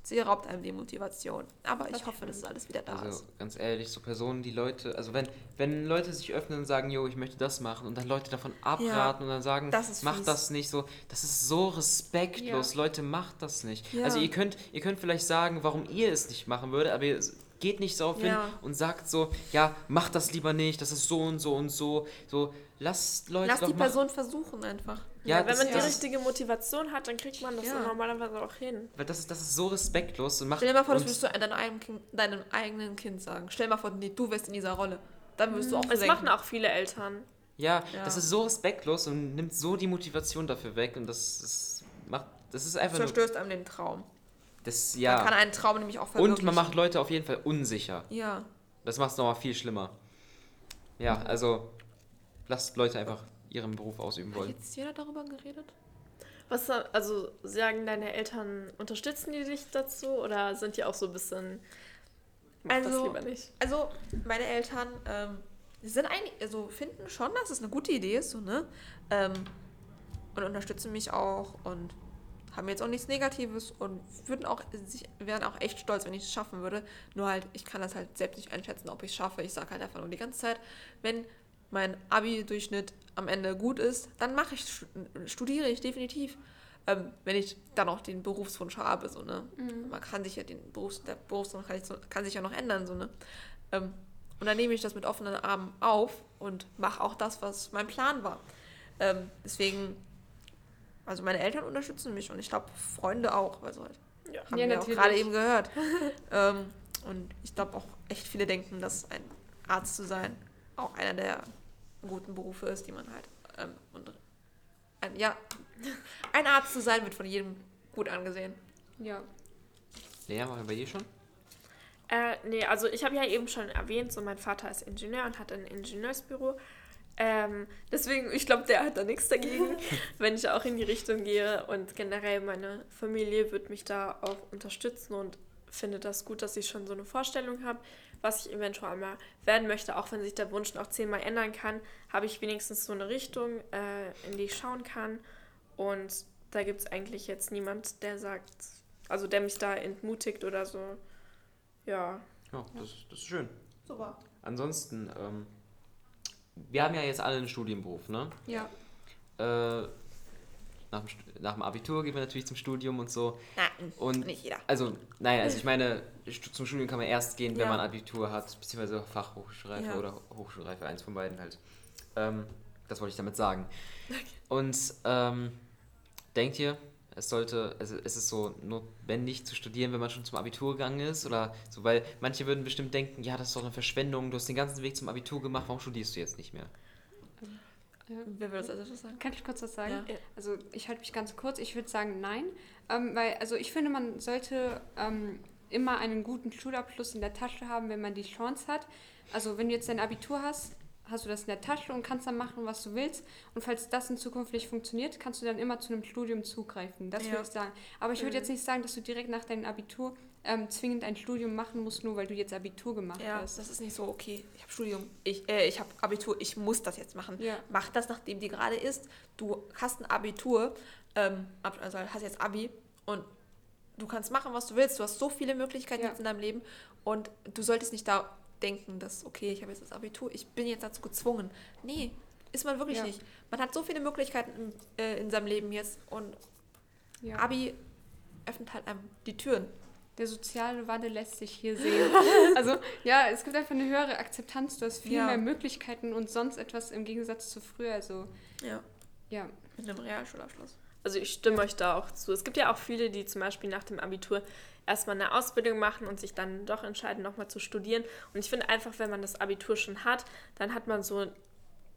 Sie raubt einem die Motivation. Aber ich Das hoffe, dass alles wieder da Also ist. ganz ehrlich, so Personen, die Leute, also wenn, wenn Leute sich öffnen und sagen, jo, ich möchte das machen und dann Leute davon abraten und dann sagen, das mach fies. das nicht so, das ist so respektlos, Leute, macht das nicht. Ja. Also ihr könnt, ihr könnt vielleicht sagen, warum ihr es nicht machen würdet, aber ihr geht nicht so auf hin Ja. und sagt so, ja, mach das lieber nicht, das ist so und so und so, so, lasst Leute Lass doch die machen. Person versuchen einfach. Ja, wenn das- man die das- richtige Motivation hat, dann kriegt man das Ja. normalerweise auch hin. Weil das, ist- das ist so respektlos und macht Stell dir mal vor, das würdest du deinem eigenen, kind, deinem eigenen Kind sagen. Stell dir mal vor, nee, du wärst in dieser Rolle. Dann wirst du auch Das machen auch viele Eltern. Ja, Ja. das ist so respektlos und nimmt so die Motivation dafür weg und das ist, macht, das ist einfach nur, zerstörst einem den Traum. Das, Man kann ja. einen Traum nämlich auch Und verwirklichen. man macht Leute auf jeden Fall unsicher. Ja. Das macht es nochmal viel schlimmer. Ja, also lasst Leute einfach ihren Beruf ausüben Hat wollen. jetzt jeder darüber geredet? Was, also sagen deine Eltern, unterstützen die dich dazu oder sind die auch so ein bisschen, mach das Also- lieber nicht? Also, meine Eltern ähm, sind eigentlich, also finden schon, dass es eine gute Idee ist, so, ne? Ähm, und unterstützen mich auch und haben jetzt auch nichts Negatives und würden auch, wären auch echt stolz, wenn ich es schaffen würde. Nur halt, ich kann das halt selbst nicht einschätzen, ob ich es schaffe. Ich sage halt einfach nur die ganze Zeit, wenn mein Abi-Durchschnitt am Ende gut ist, dann mache ich, stu- studiere ich definitiv. Ähm, wenn ich dann auch den Berufswunsch habe, so, ne? Man kann sich ja den Berufs, der Berufswunsch kann, sich so, kann sich ja noch ändern, so, ne? Ähm, und dann nehme ich das mit offenen Armen auf und mache auch das, was mein Plan war. Ähm, deswegen, also meine Eltern unterstützen mich und ich glaube Freunde auch, also halt, Ja. haben Ja, wir auch natürlich. gerade eben gehört. ähm, und ich glaube auch echt viele denken, dass ein Arzt zu sein auch einer der guten Berufe ist, die man halt ähm, und ein, ja, ein Arzt zu sein wird von jedem gut angesehen. Ja. Lea, machen wir bei dir schon? Äh, nee, also ich habe ja eben schon erwähnt, so mein Vater ist Ingenieur und hat ein Ingenieursbüro. Ähm, deswegen, ich glaube, der hat da nichts dagegen, wenn ich auch in die Richtung gehe. Und generell meine Familie wird mich da auch unterstützen und finde das gut, dass ich schon so eine Vorstellung habe, was ich eventuell mal werden möchte. Auch wenn sich der Wunsch noch zehnmal ändern kann, habe ich wenigstens so eine Richtung, äh, in die ich schauen kann. Und da gibt es eigentlich jetzt niemand, der sagt, also der mich da entmutigt oder so. Ja, Ja, das, das ist schön. Super. Ansonsten, ähm, wir haben ja jetzt alle einen Studienberuf, ne? Ja. Äh, nach, dem, nach dem Abitur gehen wir natürlich zum Studium und so. Nein, Und nicht jeder. Also, nein, also ich meine, zum Studium kann man erst gehen, wenn Ja. man Abitur hat, beziehungsweise Fachhochschulreife Ja. oder Hochschulreife, eins von beiden halt. Ähm, das wollte ich damit sagen. Und ähm, denkt ihr, es sollte, also es ist so notwendig zu studieren, wenn man schon zum Abitur gegangen ist? Oder so, weil manche würden bestimmt denken, ja, das ist doch eine Verschwendung, du hast den ganzen Weg zum Abitur gemacht, warum studierst du jetzt nicht mehr? Wer will das also sagen? Kann ich kurz was sagen? Ja. Also ich halte mich ganz kurz. Ich würde sagen nein, ähm, weil also ich finde, man sollte ähm, immer einen guten Schulabschluss in der Tasche haben, wenn man die Chance hat. Also wenn du jetzt dein Abitur hast, hast du das in der Tasche und kannst dann machen, was du willst. Und falls das in Zukunft nicht funktioniert, kannst du dann immer zu einem Studium zugreifen. Das Ja. würde ich sagen. Aber ich würde Mhm. jetzt nicht sagen, dass du direkt nach deinem Abitur ähm, zwingend ein Studium machen musst, nur weil du jetzt Abitur gemacht Ja, hast. das ist nicht so, okay, ich habe Studium, ich, äh, ich habe Abitur, ich muss das jetzt machen. Ja. Mach das, nachdem die gerade ist. Du hast ein Abitur, ähm, also hast jetzt Abi und du kannst machen, was du willst. Du hast so viele Möglichkeiten Ja. jetzt in deinem Leben und du solltest nicht da denken, dass, okay, ich habe jetzt das Abitur, ich bin jetzt dazu gezwungen. Nee, ist man wirklich Ja. nicht. Man hat so viele Möglichkeiten in, äh, in seinem Leben jetzt und Ja. Abi öffnet halt einem die Türen. Der soziale Wandel lässt sich hier sehen. also ja, es gibt einfach eine höhere Akzeptanz. Du hast viel Ja. mehr Möglichkeiten und sonst etwas im Gegensatz zu früher. Also Ja. ja, Mit einem Realschulabschluss. Also ich stimme euch da auch zu. Es gibt ja auch viele, die zum Beispiel nach dem Abitur erstmal eine Ausbildung machen und sich dann doch entscheiden, nochmal zu studieren. Und ich finde einfach, wenn man das Abitur schon hat, dann hat man so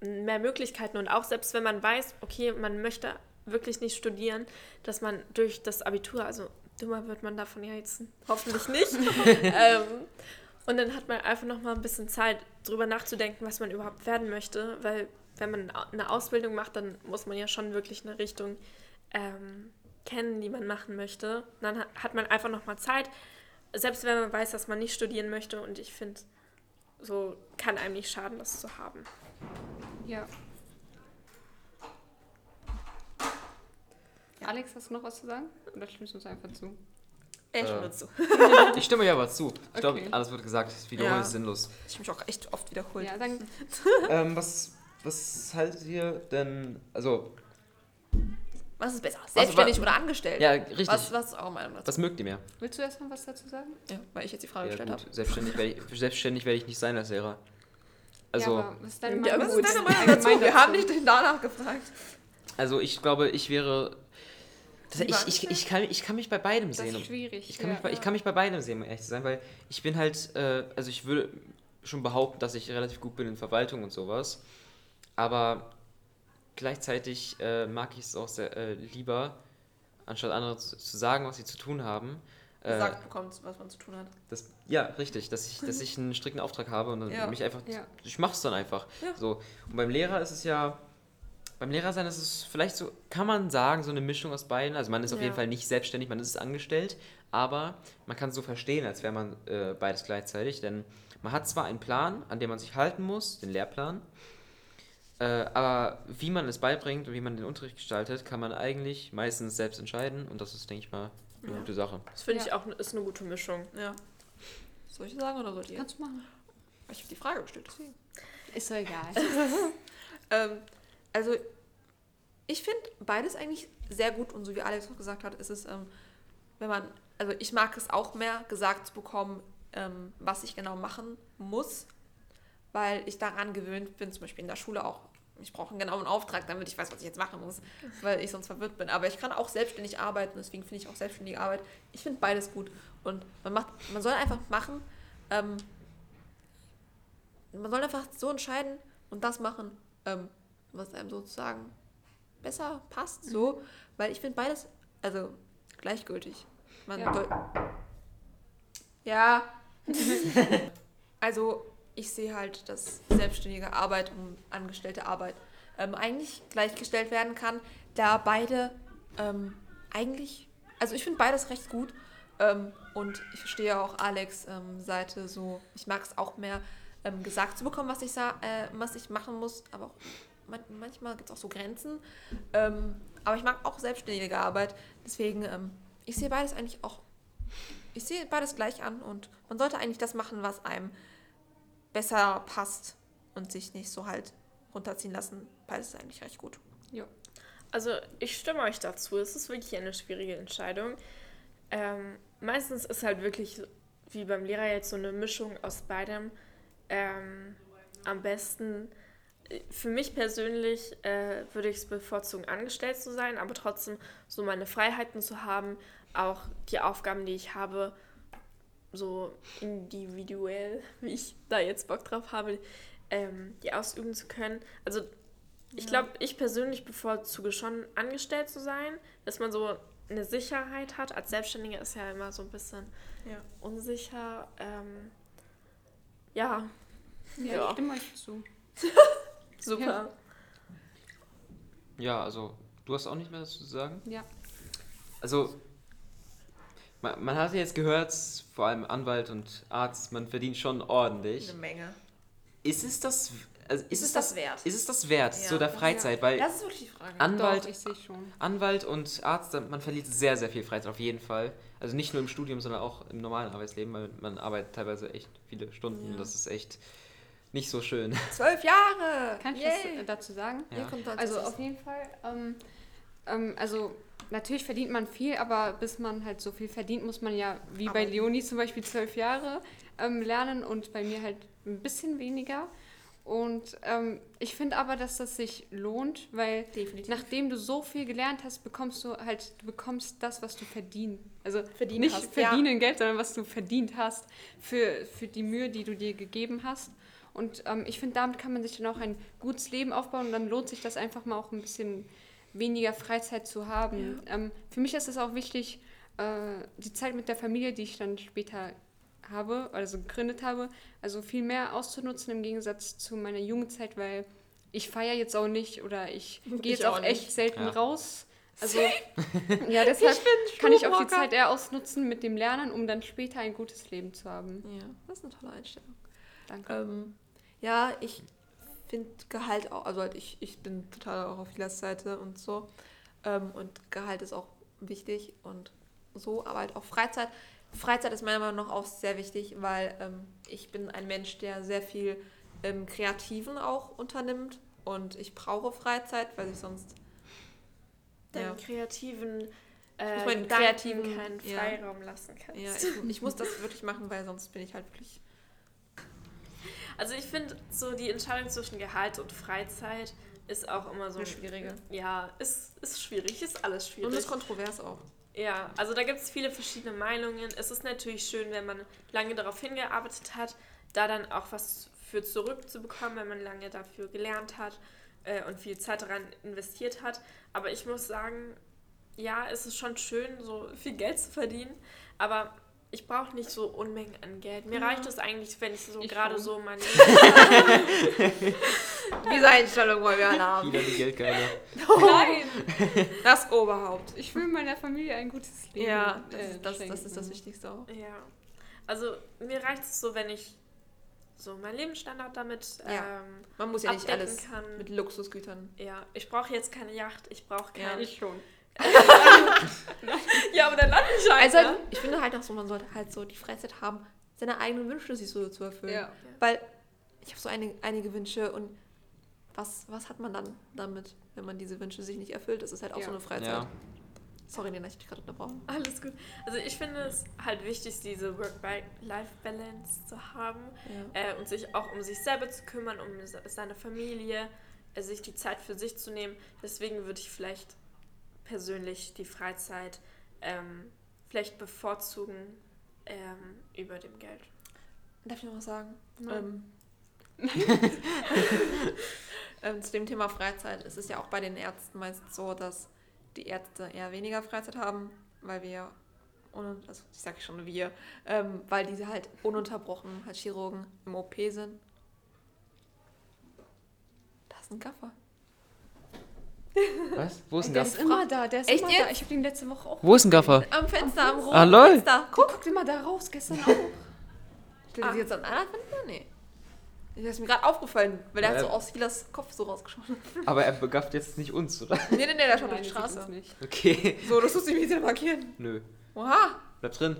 mehr Möglichkeiten. Und auch selbst wenn man weiß, okay, man möchte wirklich nicht studieren, dass man durch das Abitur, also dümmer wird man davon ja jetzt hoffentlich nicht, ähm, und dann hat man einfach nochmal ein bisschen Zeit, drüber nachzudenken, was man überhaupt werden möchte, weil wenn man eine Ausbildung macht, dann muss man ja schon wirklich eine Richtung ähm, kennen, die man machen möchte. Dann ha- hat man einfach nochmal Zeit, selbst wenn man weiß, dass man nicht studieren möchte. Und ich finde, so kann einem nicht schaden, das zu haben. ja. Alex, hast du noch was zu sagen? Oder stimmst du uns einfach zu? Ich Äh. stimme zu. Ich stimme ja aber zu. Ich glaube, Okay. alles wird gesagt. Das Video Ja. ist sinnlos. Ich mich auch echt oft wiederholt. Ja, dann ähm, was, was haltet ihr denn? Also, Was ist besser? wa- Selbstständig oder angestellt? ja, richtig. Was, Was, was ist eure Meinung dazu? mögt ihr mehr? willst du erst noch was dazu sagen? Ja, weil ich jetzt die Frage Ja, gestellt habe. selbstständig werde ich, selbstständig werde ich nicht sein als Lehrer. Also, ja, aber was ist deine Ja, Meinung? Was ist deine dazu? Meinung dazu? Wir haben nicht danach gefragt. also ich glaube, ich wäre. Das, ich, ich, ich, kann, ich kann mich bei beidem Das sehen. ist schwierig. Ich kann, ja. mich bei, ich kann mich bei beidem sehen, um ehrlich zu sein, weil ich bin halt, äh, also ich würde schon behaupten, dass ich relativ gut bin in Verwaltung und sowas. Aber gleichzeitig äh, mag ich es auch sehr, äh, lieber, anstatt anderen zu, zu sagen, was sie zu tun haben. Äh, Gesagt bekommt, was man zu tun hat. das, ja, richtig, dass ich, dass ich einen strikten Auftrag habe und dann Ja. mich einfach, Ja. ich mach's dann einfach. Ja. So. Und beim Lehrer ist es ja, beim Lehrer sein ist es vielleicht so, kann man sagen, so eine Mischung aus beiden. Also man ist auf Ja. jeden Fall nicht selbstständig, man ist angestellt, aber man kann es so verstehen, als wäre man äh, beides gleichzeitig, denn man hat zwar einen Plan, an dem man sich halten muss, den Lehrplan, äh, aber wie man es beibringt und wie man den Unterricht gestaltet, kann man eigentlich meistens selbst entscheiden und das ist, denke ich mal, eine Ja. gute Sache. Das finde Ja. ich auch ist eine gute Mischung. Ja. Soll ich sagen oder sollt ihr? Kannst du machen. Ich habe die Frage gestellt, deswegen. Ist so egal. Ähm, also, ich finde beides eigentlich sehr gut und so wie Alex auch gesagt hat, ist es, ähm, wenn man, also ich mag es auch mehr, gesagt zu bekommen, ähm, was ich genau machen muss, weil ich daran gewöhnt bin, zum Beispiel in der Schule auch. Ich brauche einen genauen Auftrag, damit ich weiß, was ich jetzt machen muss, weil ich sonst verwirrt bin. Aber ich kann auch selbstständig arbeiten, deswegen finde ich auch selbstständige Arbeit. Ich finde beides gut. Und man macht, man soll einfach machen, ähm, man soll einfach so entscheiden und das machen, ähm, was einem sozusagen besser passt, so, weil ich finde beides, also gleichgültig. Man Ja. ja. also ich sehe halt, dass selbstständige Arbeit und angestellte Arbeit ähm, eigentlich gleichgestellt werden kann, da beide ähm, eigentlich, also ich finde beides recht gut ähm, und ich verstehe auch Alex ähm, Seite so, ich mag es auch mehr ähm, gesagt zu bekommen, was ich, äh, was ich machen muss, aber auch man manchmal gibt es auch so Grenzen. Ähm, aber ich mag auch selbstständige Arbeit, deswegen, ich sehe beides eigentlich auch, ich sehe beides gleich an und man sollte eigentlich das machen, was einem besser passt und sich nicht so halt runterziehen lassen. Beides ist eigentlich recht gut. Also ich stimme euch dazu. Es ist wirklich eine schwierige Entscheidung. Ähm, meistens ist halt wirklich wie beim Lehrer jetzt so eine Mischung aus beidem ähm, am besten. Für mich persönlich äh, würde ich es bevorzugen, angestellt zu sein, aber trotzdem so meine Freiheiten zu haben, auch die Aufgaben, die ich habe, so individuell, wie ich da jetzt Bock drauf habe, ähm, die ausüben zu können. Also ich glaube, ich persönlich bevorzuge schon, angestellt zu sein, dass man so eine Sicherheit hat. Als Selbstständiger ist ja immer so ein bisschen Ja. unsicher. Ähm, ja, Ja, Ja. ich stimme euch zu. Super. Ja, also, du hast auch nicht mehr dazu zu sagen? Ja. Also, man, man hat ja jetzt gehört, vor allem Anwalt und Arzt, man verdient schon ordentlich. Eine Menge. Ist es das, also ist, es das, wert? Ist es das wert, Ja. so der Freizeit? Weil Das ist wirklich die Frage. Anwalt, Doch, ich sehe schon. Anwalt und Arzt, man verliert sehr, sehr viel Freizeit auf jeden Fall. Also nicht nur im Studium, sondern auch im normalen Arbeitsleben, weil man arbeitet teilweise echt viele Stunden. Ja. Das ist echt nicht so schön. Zwölf Jahre! Kann ich Yay. was dazu sagen? Ja. Also das- auf jeden Fall. Ähm, ähm, also natürlich verdient man viel, aber bis man halt so viel verdient, muss man ja, wie bei Arbeiten. Leonie zum Beispiel, zwölf Jahre ähm, lernen und bei mir halt ein bisschen weniger. Und ähm, ich finde aber, dass das sich lohnt, weil Definitiv. nachdem du so viel gelernt hast, bekommst du halt, du bekommst das, was du verdient. Also Verdient nicht hast, verdienen Geld, sondern was du verdient hast für, für die Mühe, die du dir gegeben hast. Und ähm, ich finde, damit kann man sich dann auch ein gutes Leben aufbauen und dann lohnt sich das einfach mal auch ein bisschen weniger Freizeit zu haben. Ähm, für mich ist es auch wichtig, äh, die Zeit mit der Familie, die ich dann später habe, also gegründet habe, also viel mehr auszunutzen im Gegensatz zu meiner Jugendzeit, weil ich feiere jetzt auch nicht oder ich gehe jetzt auch, auch nicht. echt selten Ja. raus. Also ja, deshalb kann ich auch die. Zeit eher ausnutzen mit dem Lernen, um dann später ein gutes Leben zu haben. Ja, das ist eine tolle Einstellung. Danke. Ähm, ja, ich finde Gehalt auch, also halt ich, ich bin total auch auf Lilas Seite und so. Ähm, und Gehalt ist auch wichtig und so, aber halt auch Freizeit. Freizeit ist meiner Meinung nach auch sehr wichtig, weil ähm, ich bin ein Mensch, der sehr viel im Kreativen auch unternimmt und ich brauche Freizeit, weil ich sonst Deinen Ja. kreativen äh, meinen Gedanken kreativen- keinen ja. Freiraum lassen kannst. ja, ich, ich muss das wirklich machen, weil sonst bin ich halt wirklich Also ich finde, so die Entscheidung zwischen Gehalt und Freizeit ist auch immer so... eine schwierige. Ja, ist, ist schwierig, ist alles schwierig. Und ist kontrovers auch. Ja, also da gibt es viele verschiedene Meinungen. Es ist natürlich schön, wenn man lange darauf hingearbeitet hat, da dann auch was für zurückzubekommen, wenn man lange dafür gelernt hat äh, und viel Zeit daran investiert hat. Aber ich muss sagen, ja, es ist schon schön, so viel Geld zu verdienen, aber ich brauche nicht so Unmengen an Geld. Mir Ja. reicht es eigentlich, wenn ich so gerade so mein Diese Einstellung wollen wir alle haben. Wieder die Geldgeile. Nein! Das Oberhaupt. Ich will meiner Familie ein gutes Leben Ja, das, äh, ist, das, das ist das Wichtigste auch. Ja, also mir reicht es so, wenn ich so meinen Lebensstandard damit Ja. ähm, Man muss ja nicht abdecken alles kann. mit Luxusgütern. Ja, ich brauche jetzt keine Yacht, ich brauche Ja, kein... Ich schon. Ja, aber dann lande ich halt, Also ne? ich finde halt auch so, man sollte halt so die Freizeit haben, seine eigenen Wünsche sich so zu erfüllen. Ja. Weil ich habe so einige, einige Wünsche und was, was hat man dann damit, wenn man diese Wünsche sich nicht erfüllt? Das ist halt auch Ja. so eine Freizeit. Ja. Sorry, Lena, ich dich gerade unterbrochen. Alles gut. Also ich finde es halt wichtig, diese Work-Life-Balance zu haben Ja. äh, und sich auch um sich selber zu kümmern, um se- seine Familie, äh, sich die Zeit für sich zu nehmen. Deswegen würde ich vielleicht persönlich die Freizeit ähm, vielleicht bevorzugen ähm, über dem Geld. Darf ich noch was sagen? Nein. Ähm, ähm, zu dem Thema Freizeit. Es ist ja auch bei den Ärzten meist so, dass die Ärzte eher weniger Freizeit haben, weil wir, un- also ich sage schon wir, ähm, weil diese halt ununterbrochen halt Chirurgen im OP sind. Da ist ein Gaffer. Was? Wo ist ein Der Gaffer? ist immer da, der ist Echt immer jetzt? da. Ich habe ihn letzte Woche auch. Wo ist ein Gaffer? Am Fenster, am roten Ah, lol. Fenster. Guck. Guckt immer da raus, gestern auch. Stellt ah. jetzt an einer Fenster? Nee. Das ist mir gerade aufgefallen, weil der Ja, hat so aus Silas Kopf so rausgeschaut. Aber er begafft jetzt nicht uns, oder? nee, nee, nee, der schaut durch die sieht uns Straße. nicht. Okay. So, das musst du mich wieder markieren. Nö. Oha. Bleib drin.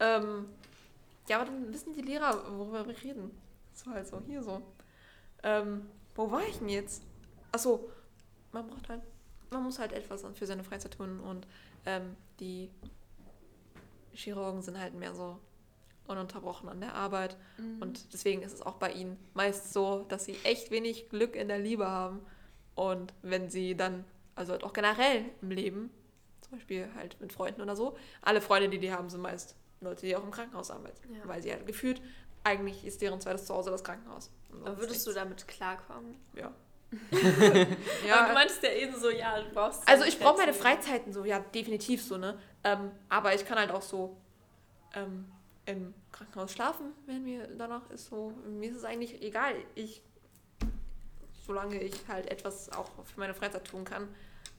Ähm, ja, aber dann wissen die Lehrer, worüber wir reden. So halt so, hier so. Ähm, wo war ich denn jetzt? Achso, man braucht halt, man muss halt etwas für seine Freizeit tun und ähm, die Chirurgen sind halt mehr so ununterbrochen an der Arbeit und deswegen ist es auch bei ihnen meist so, dass sie echt wenig Glück in der Liebe haben und wenn sie dann, also halt auch generell im Leben, zum Beispiel halt mit Freunden oder so, alle Freunde, die die haben, sind meist Leute, die auch im Krankenhaus arbeiten, Ja. weil sie halt gefühlt, eigentlich ist deren zweites Zuhause das Krankenhaus. Aber würdest du damit klarkommen? Ja. Aber ja, du meintest ja eben so, ja, du brauchst... also ich brauche meine Freizeiten. Freizeiten so, ja, definitiv so, ne? Ähm, aber ich kann halt auch so, ähm, im Krankenhaus schlafen, wenn mir danach ist. So, mir ist es eigentlich egal. Ich, solange ich halt etwas auch für meine Freizeit tun kann.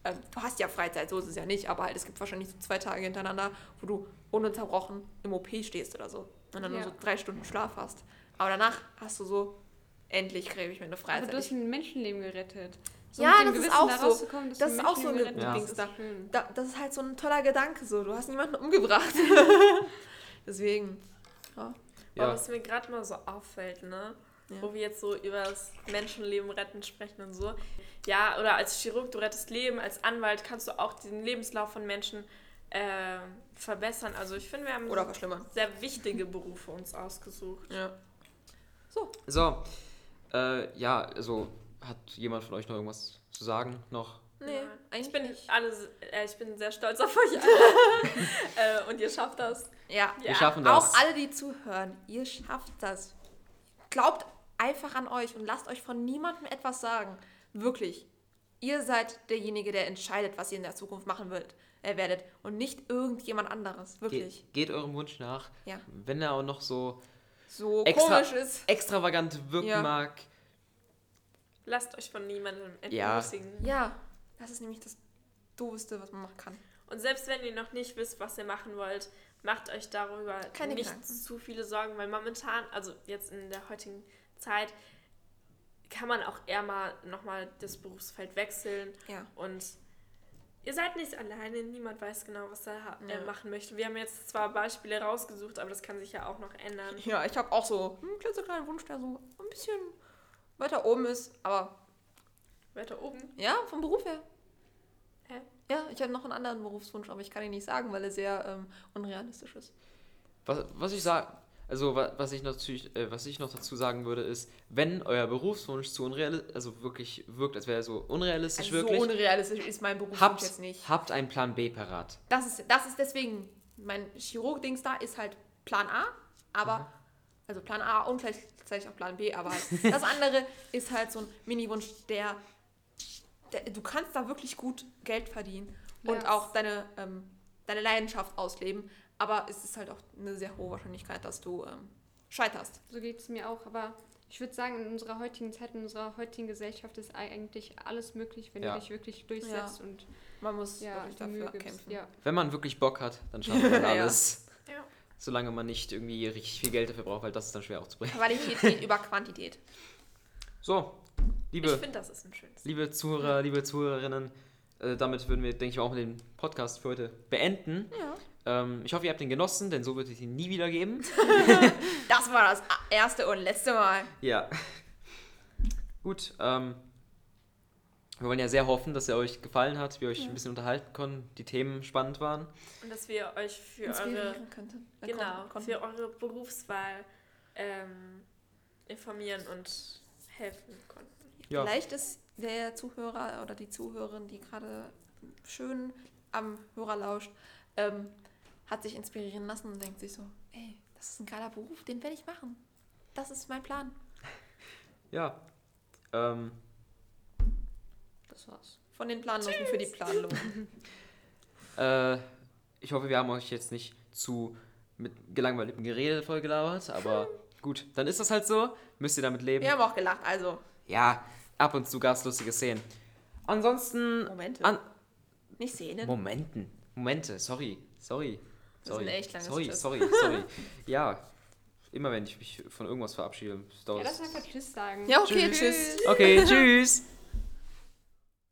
Ähm, du hast ja Freizeit, so ist es ja nicht, aber halt, es gibt wahrscheinlich so zwei Tage hintereinander, wo du ununterbrochen im OP stehst oder so. Und dann Ja. nur so drei Stunden Schlaf hast. Aber danach hast du so, endlich kriege ich meine Aber Freizeit. du hast ein Menschenleben gerettet. Ja, mit dem das ist Gewissen auch da so. Das ist ein auch so ein gerettet Ja. Dings ist da. das ist halt so ein toller Gedanke, so. Du hast niemanden umgebracht. Deswegen. Ja. Aber Ja, was mir gerade mal so auffällt, ne? Ja. Wo wir jetzt so über das Menschenleben retten sprechen und so. Ja, oder als Chirurg, du rettest Leben, als Anwalt kannst du auch den Lebenslauf von Menschen äh, verbessern. Also ich finde, wir haben Oder sehr wichtige Berufe uns ausgesucht. Ja. so. Äh, ja, also hat jemand von euch noch irgendwas zu sagen? Noch? Nee, Ja. eigentlich ich bin nicht. alle, äh, ich bin sehr stolz auf euch alle. äh, und ihr schafft das. Ja. Wir schaffen das. Auch alle, die zuhören, ihr schafft das. Glaubt einfach an euch und lasst euch von niemandem etwas sagen. Wirklich. Ihr seid derjenige, der entscheidet, was ihr in der Zukunft machen wollt, äh, werdet. Und nicht irgendjemand anderes. Wirklich. Geht, geht eurem Wunsch nach. Ja. Wenn er auch noch so So Extra- komisch ist. extravagant wirken Ja. mag. Lasst euch von niemandem Ja. entmutigen. Ja. Das ist nämlich das Doofeste, was man machen kann. Und selbst wenn ihr noch nicht wisst, was ihr machen wollt, macht euch darüber Keine nicht Gedanken. zu viele Sorgen, weil momentan, also jetzt in der heutigen Zeit, kann man auch eher mal nochmal das Berufsfeld wechseln Ja. und ihr seid nicht alleine, niemand weiß genau, was er ha- Ja. äh, machen möchte. Wir haben jetzt zwar Beispiele rausgesucht, aber das kann sich ja auch noch ändern. Ja, ich habe auch so einen klitzekleinen Wunsch, der so ein bisschen weiter oben ist. Aber Weiter oben. ja, vom Beruf her. Hä? Ja, ich habe noch einen anderen Berufswunsch, aber ich kann ihn nicht sagen, weil er sehr ähm, unrealistisch ist. Was, was ich sage, also wa- was ich, natürlich, äh, was ich noch dazu sagen würde, ist, wenn euer Berufswunsch zu unrealistisch, also wirklich wirkt, als wäre er so unrealistisch Also wirklich, so unrealistisch ist mein Berufswunsch habt, jetzt nicht. habt einen Plan B parat. Das ist, das ist deswegen, mein Chirurg-Dings da ist halt Plan A, aber, also Plan A und gleichzeitig auch Plan B, aber halt das andere ist halt so ein Mini-Wunsch, der, der, du kannst da wirklich gut Geld verdienen und auch deine, ähm, deine Leidenschaft ausleben, aber es ist halt auch eine sehr hohe Wahrscheinlichkeit, dass du ähm, scheiterst. So geht es mir auch, aber ich würde sagen, in unserer heutigen Zeit, in unserer heutigen Gesellschaft ist eigentlich alles möglich, wenn Ja. du dich wirklich durchsetzt und Man muss ja, wirklich die Mühe dafür kämpfen. Ja. Wenn man wirklich Bock hat, dann schafft man Ja. alles. Ja. Solange man nicht irgendwie richtig viel Geld dafür braucht, weil das ist dann schwer aufzubringen. Qualität geht über Quantität. So, Ich liebe, finde, das ist ein schönes. liebe Zuhörer, liebe Zuhörerinnen, äh, damit würden wir, denke ich, auch den Podcast für heute beenden. Ja. Ähm, ich hoffe, ihr habt den genossen, denn so wird es ihn nie wieder geben. Das war das erste und letzte Mal. Ja. Gut, ähm, wir wollen ja sehr hoffen, dass er euch gefallen hat, wir euch ein bisschen unterhalten konnten, die Themen spannend waren. Und dass wir euch für eure. Äh, genau, für eure Berufswahl ähm, informieren und helfen konnten. Ja. Vielleicht ist der Zuhörer oder die Zuhörerin, die gerade schön am Hörer lauscht, ähm, hat sich inspirieren lassen und denkt sich so, ey, das ist ein geiler Beruf, den werde ich machen. Das ist mein Plan. Ja. Ähm, Das war's. Von den Planlosen für die Planlosen. äh, ich hoffe, wir haben euch jetzt nicht zu mit gelangweiltem Gerede vollgelabert, aber gut, dann ist das halt so. Müsst ihr damit leben. Wir haben auch gelacht, also Ja, ab und zu gab's lustige Szenen. Ansonsten. Momente. An nicht Szenen. Momenten. Momente, sorry. Sorry. Das ist Sorry. ein echt langes sorry, Tschüss. sorry, sorry. ja. Immer wenn ich mich von irgendwas verabschiede, Ja, dauert lass einfach Tschüss sagen. Ja, okay, tschüss. Okay, tschüss.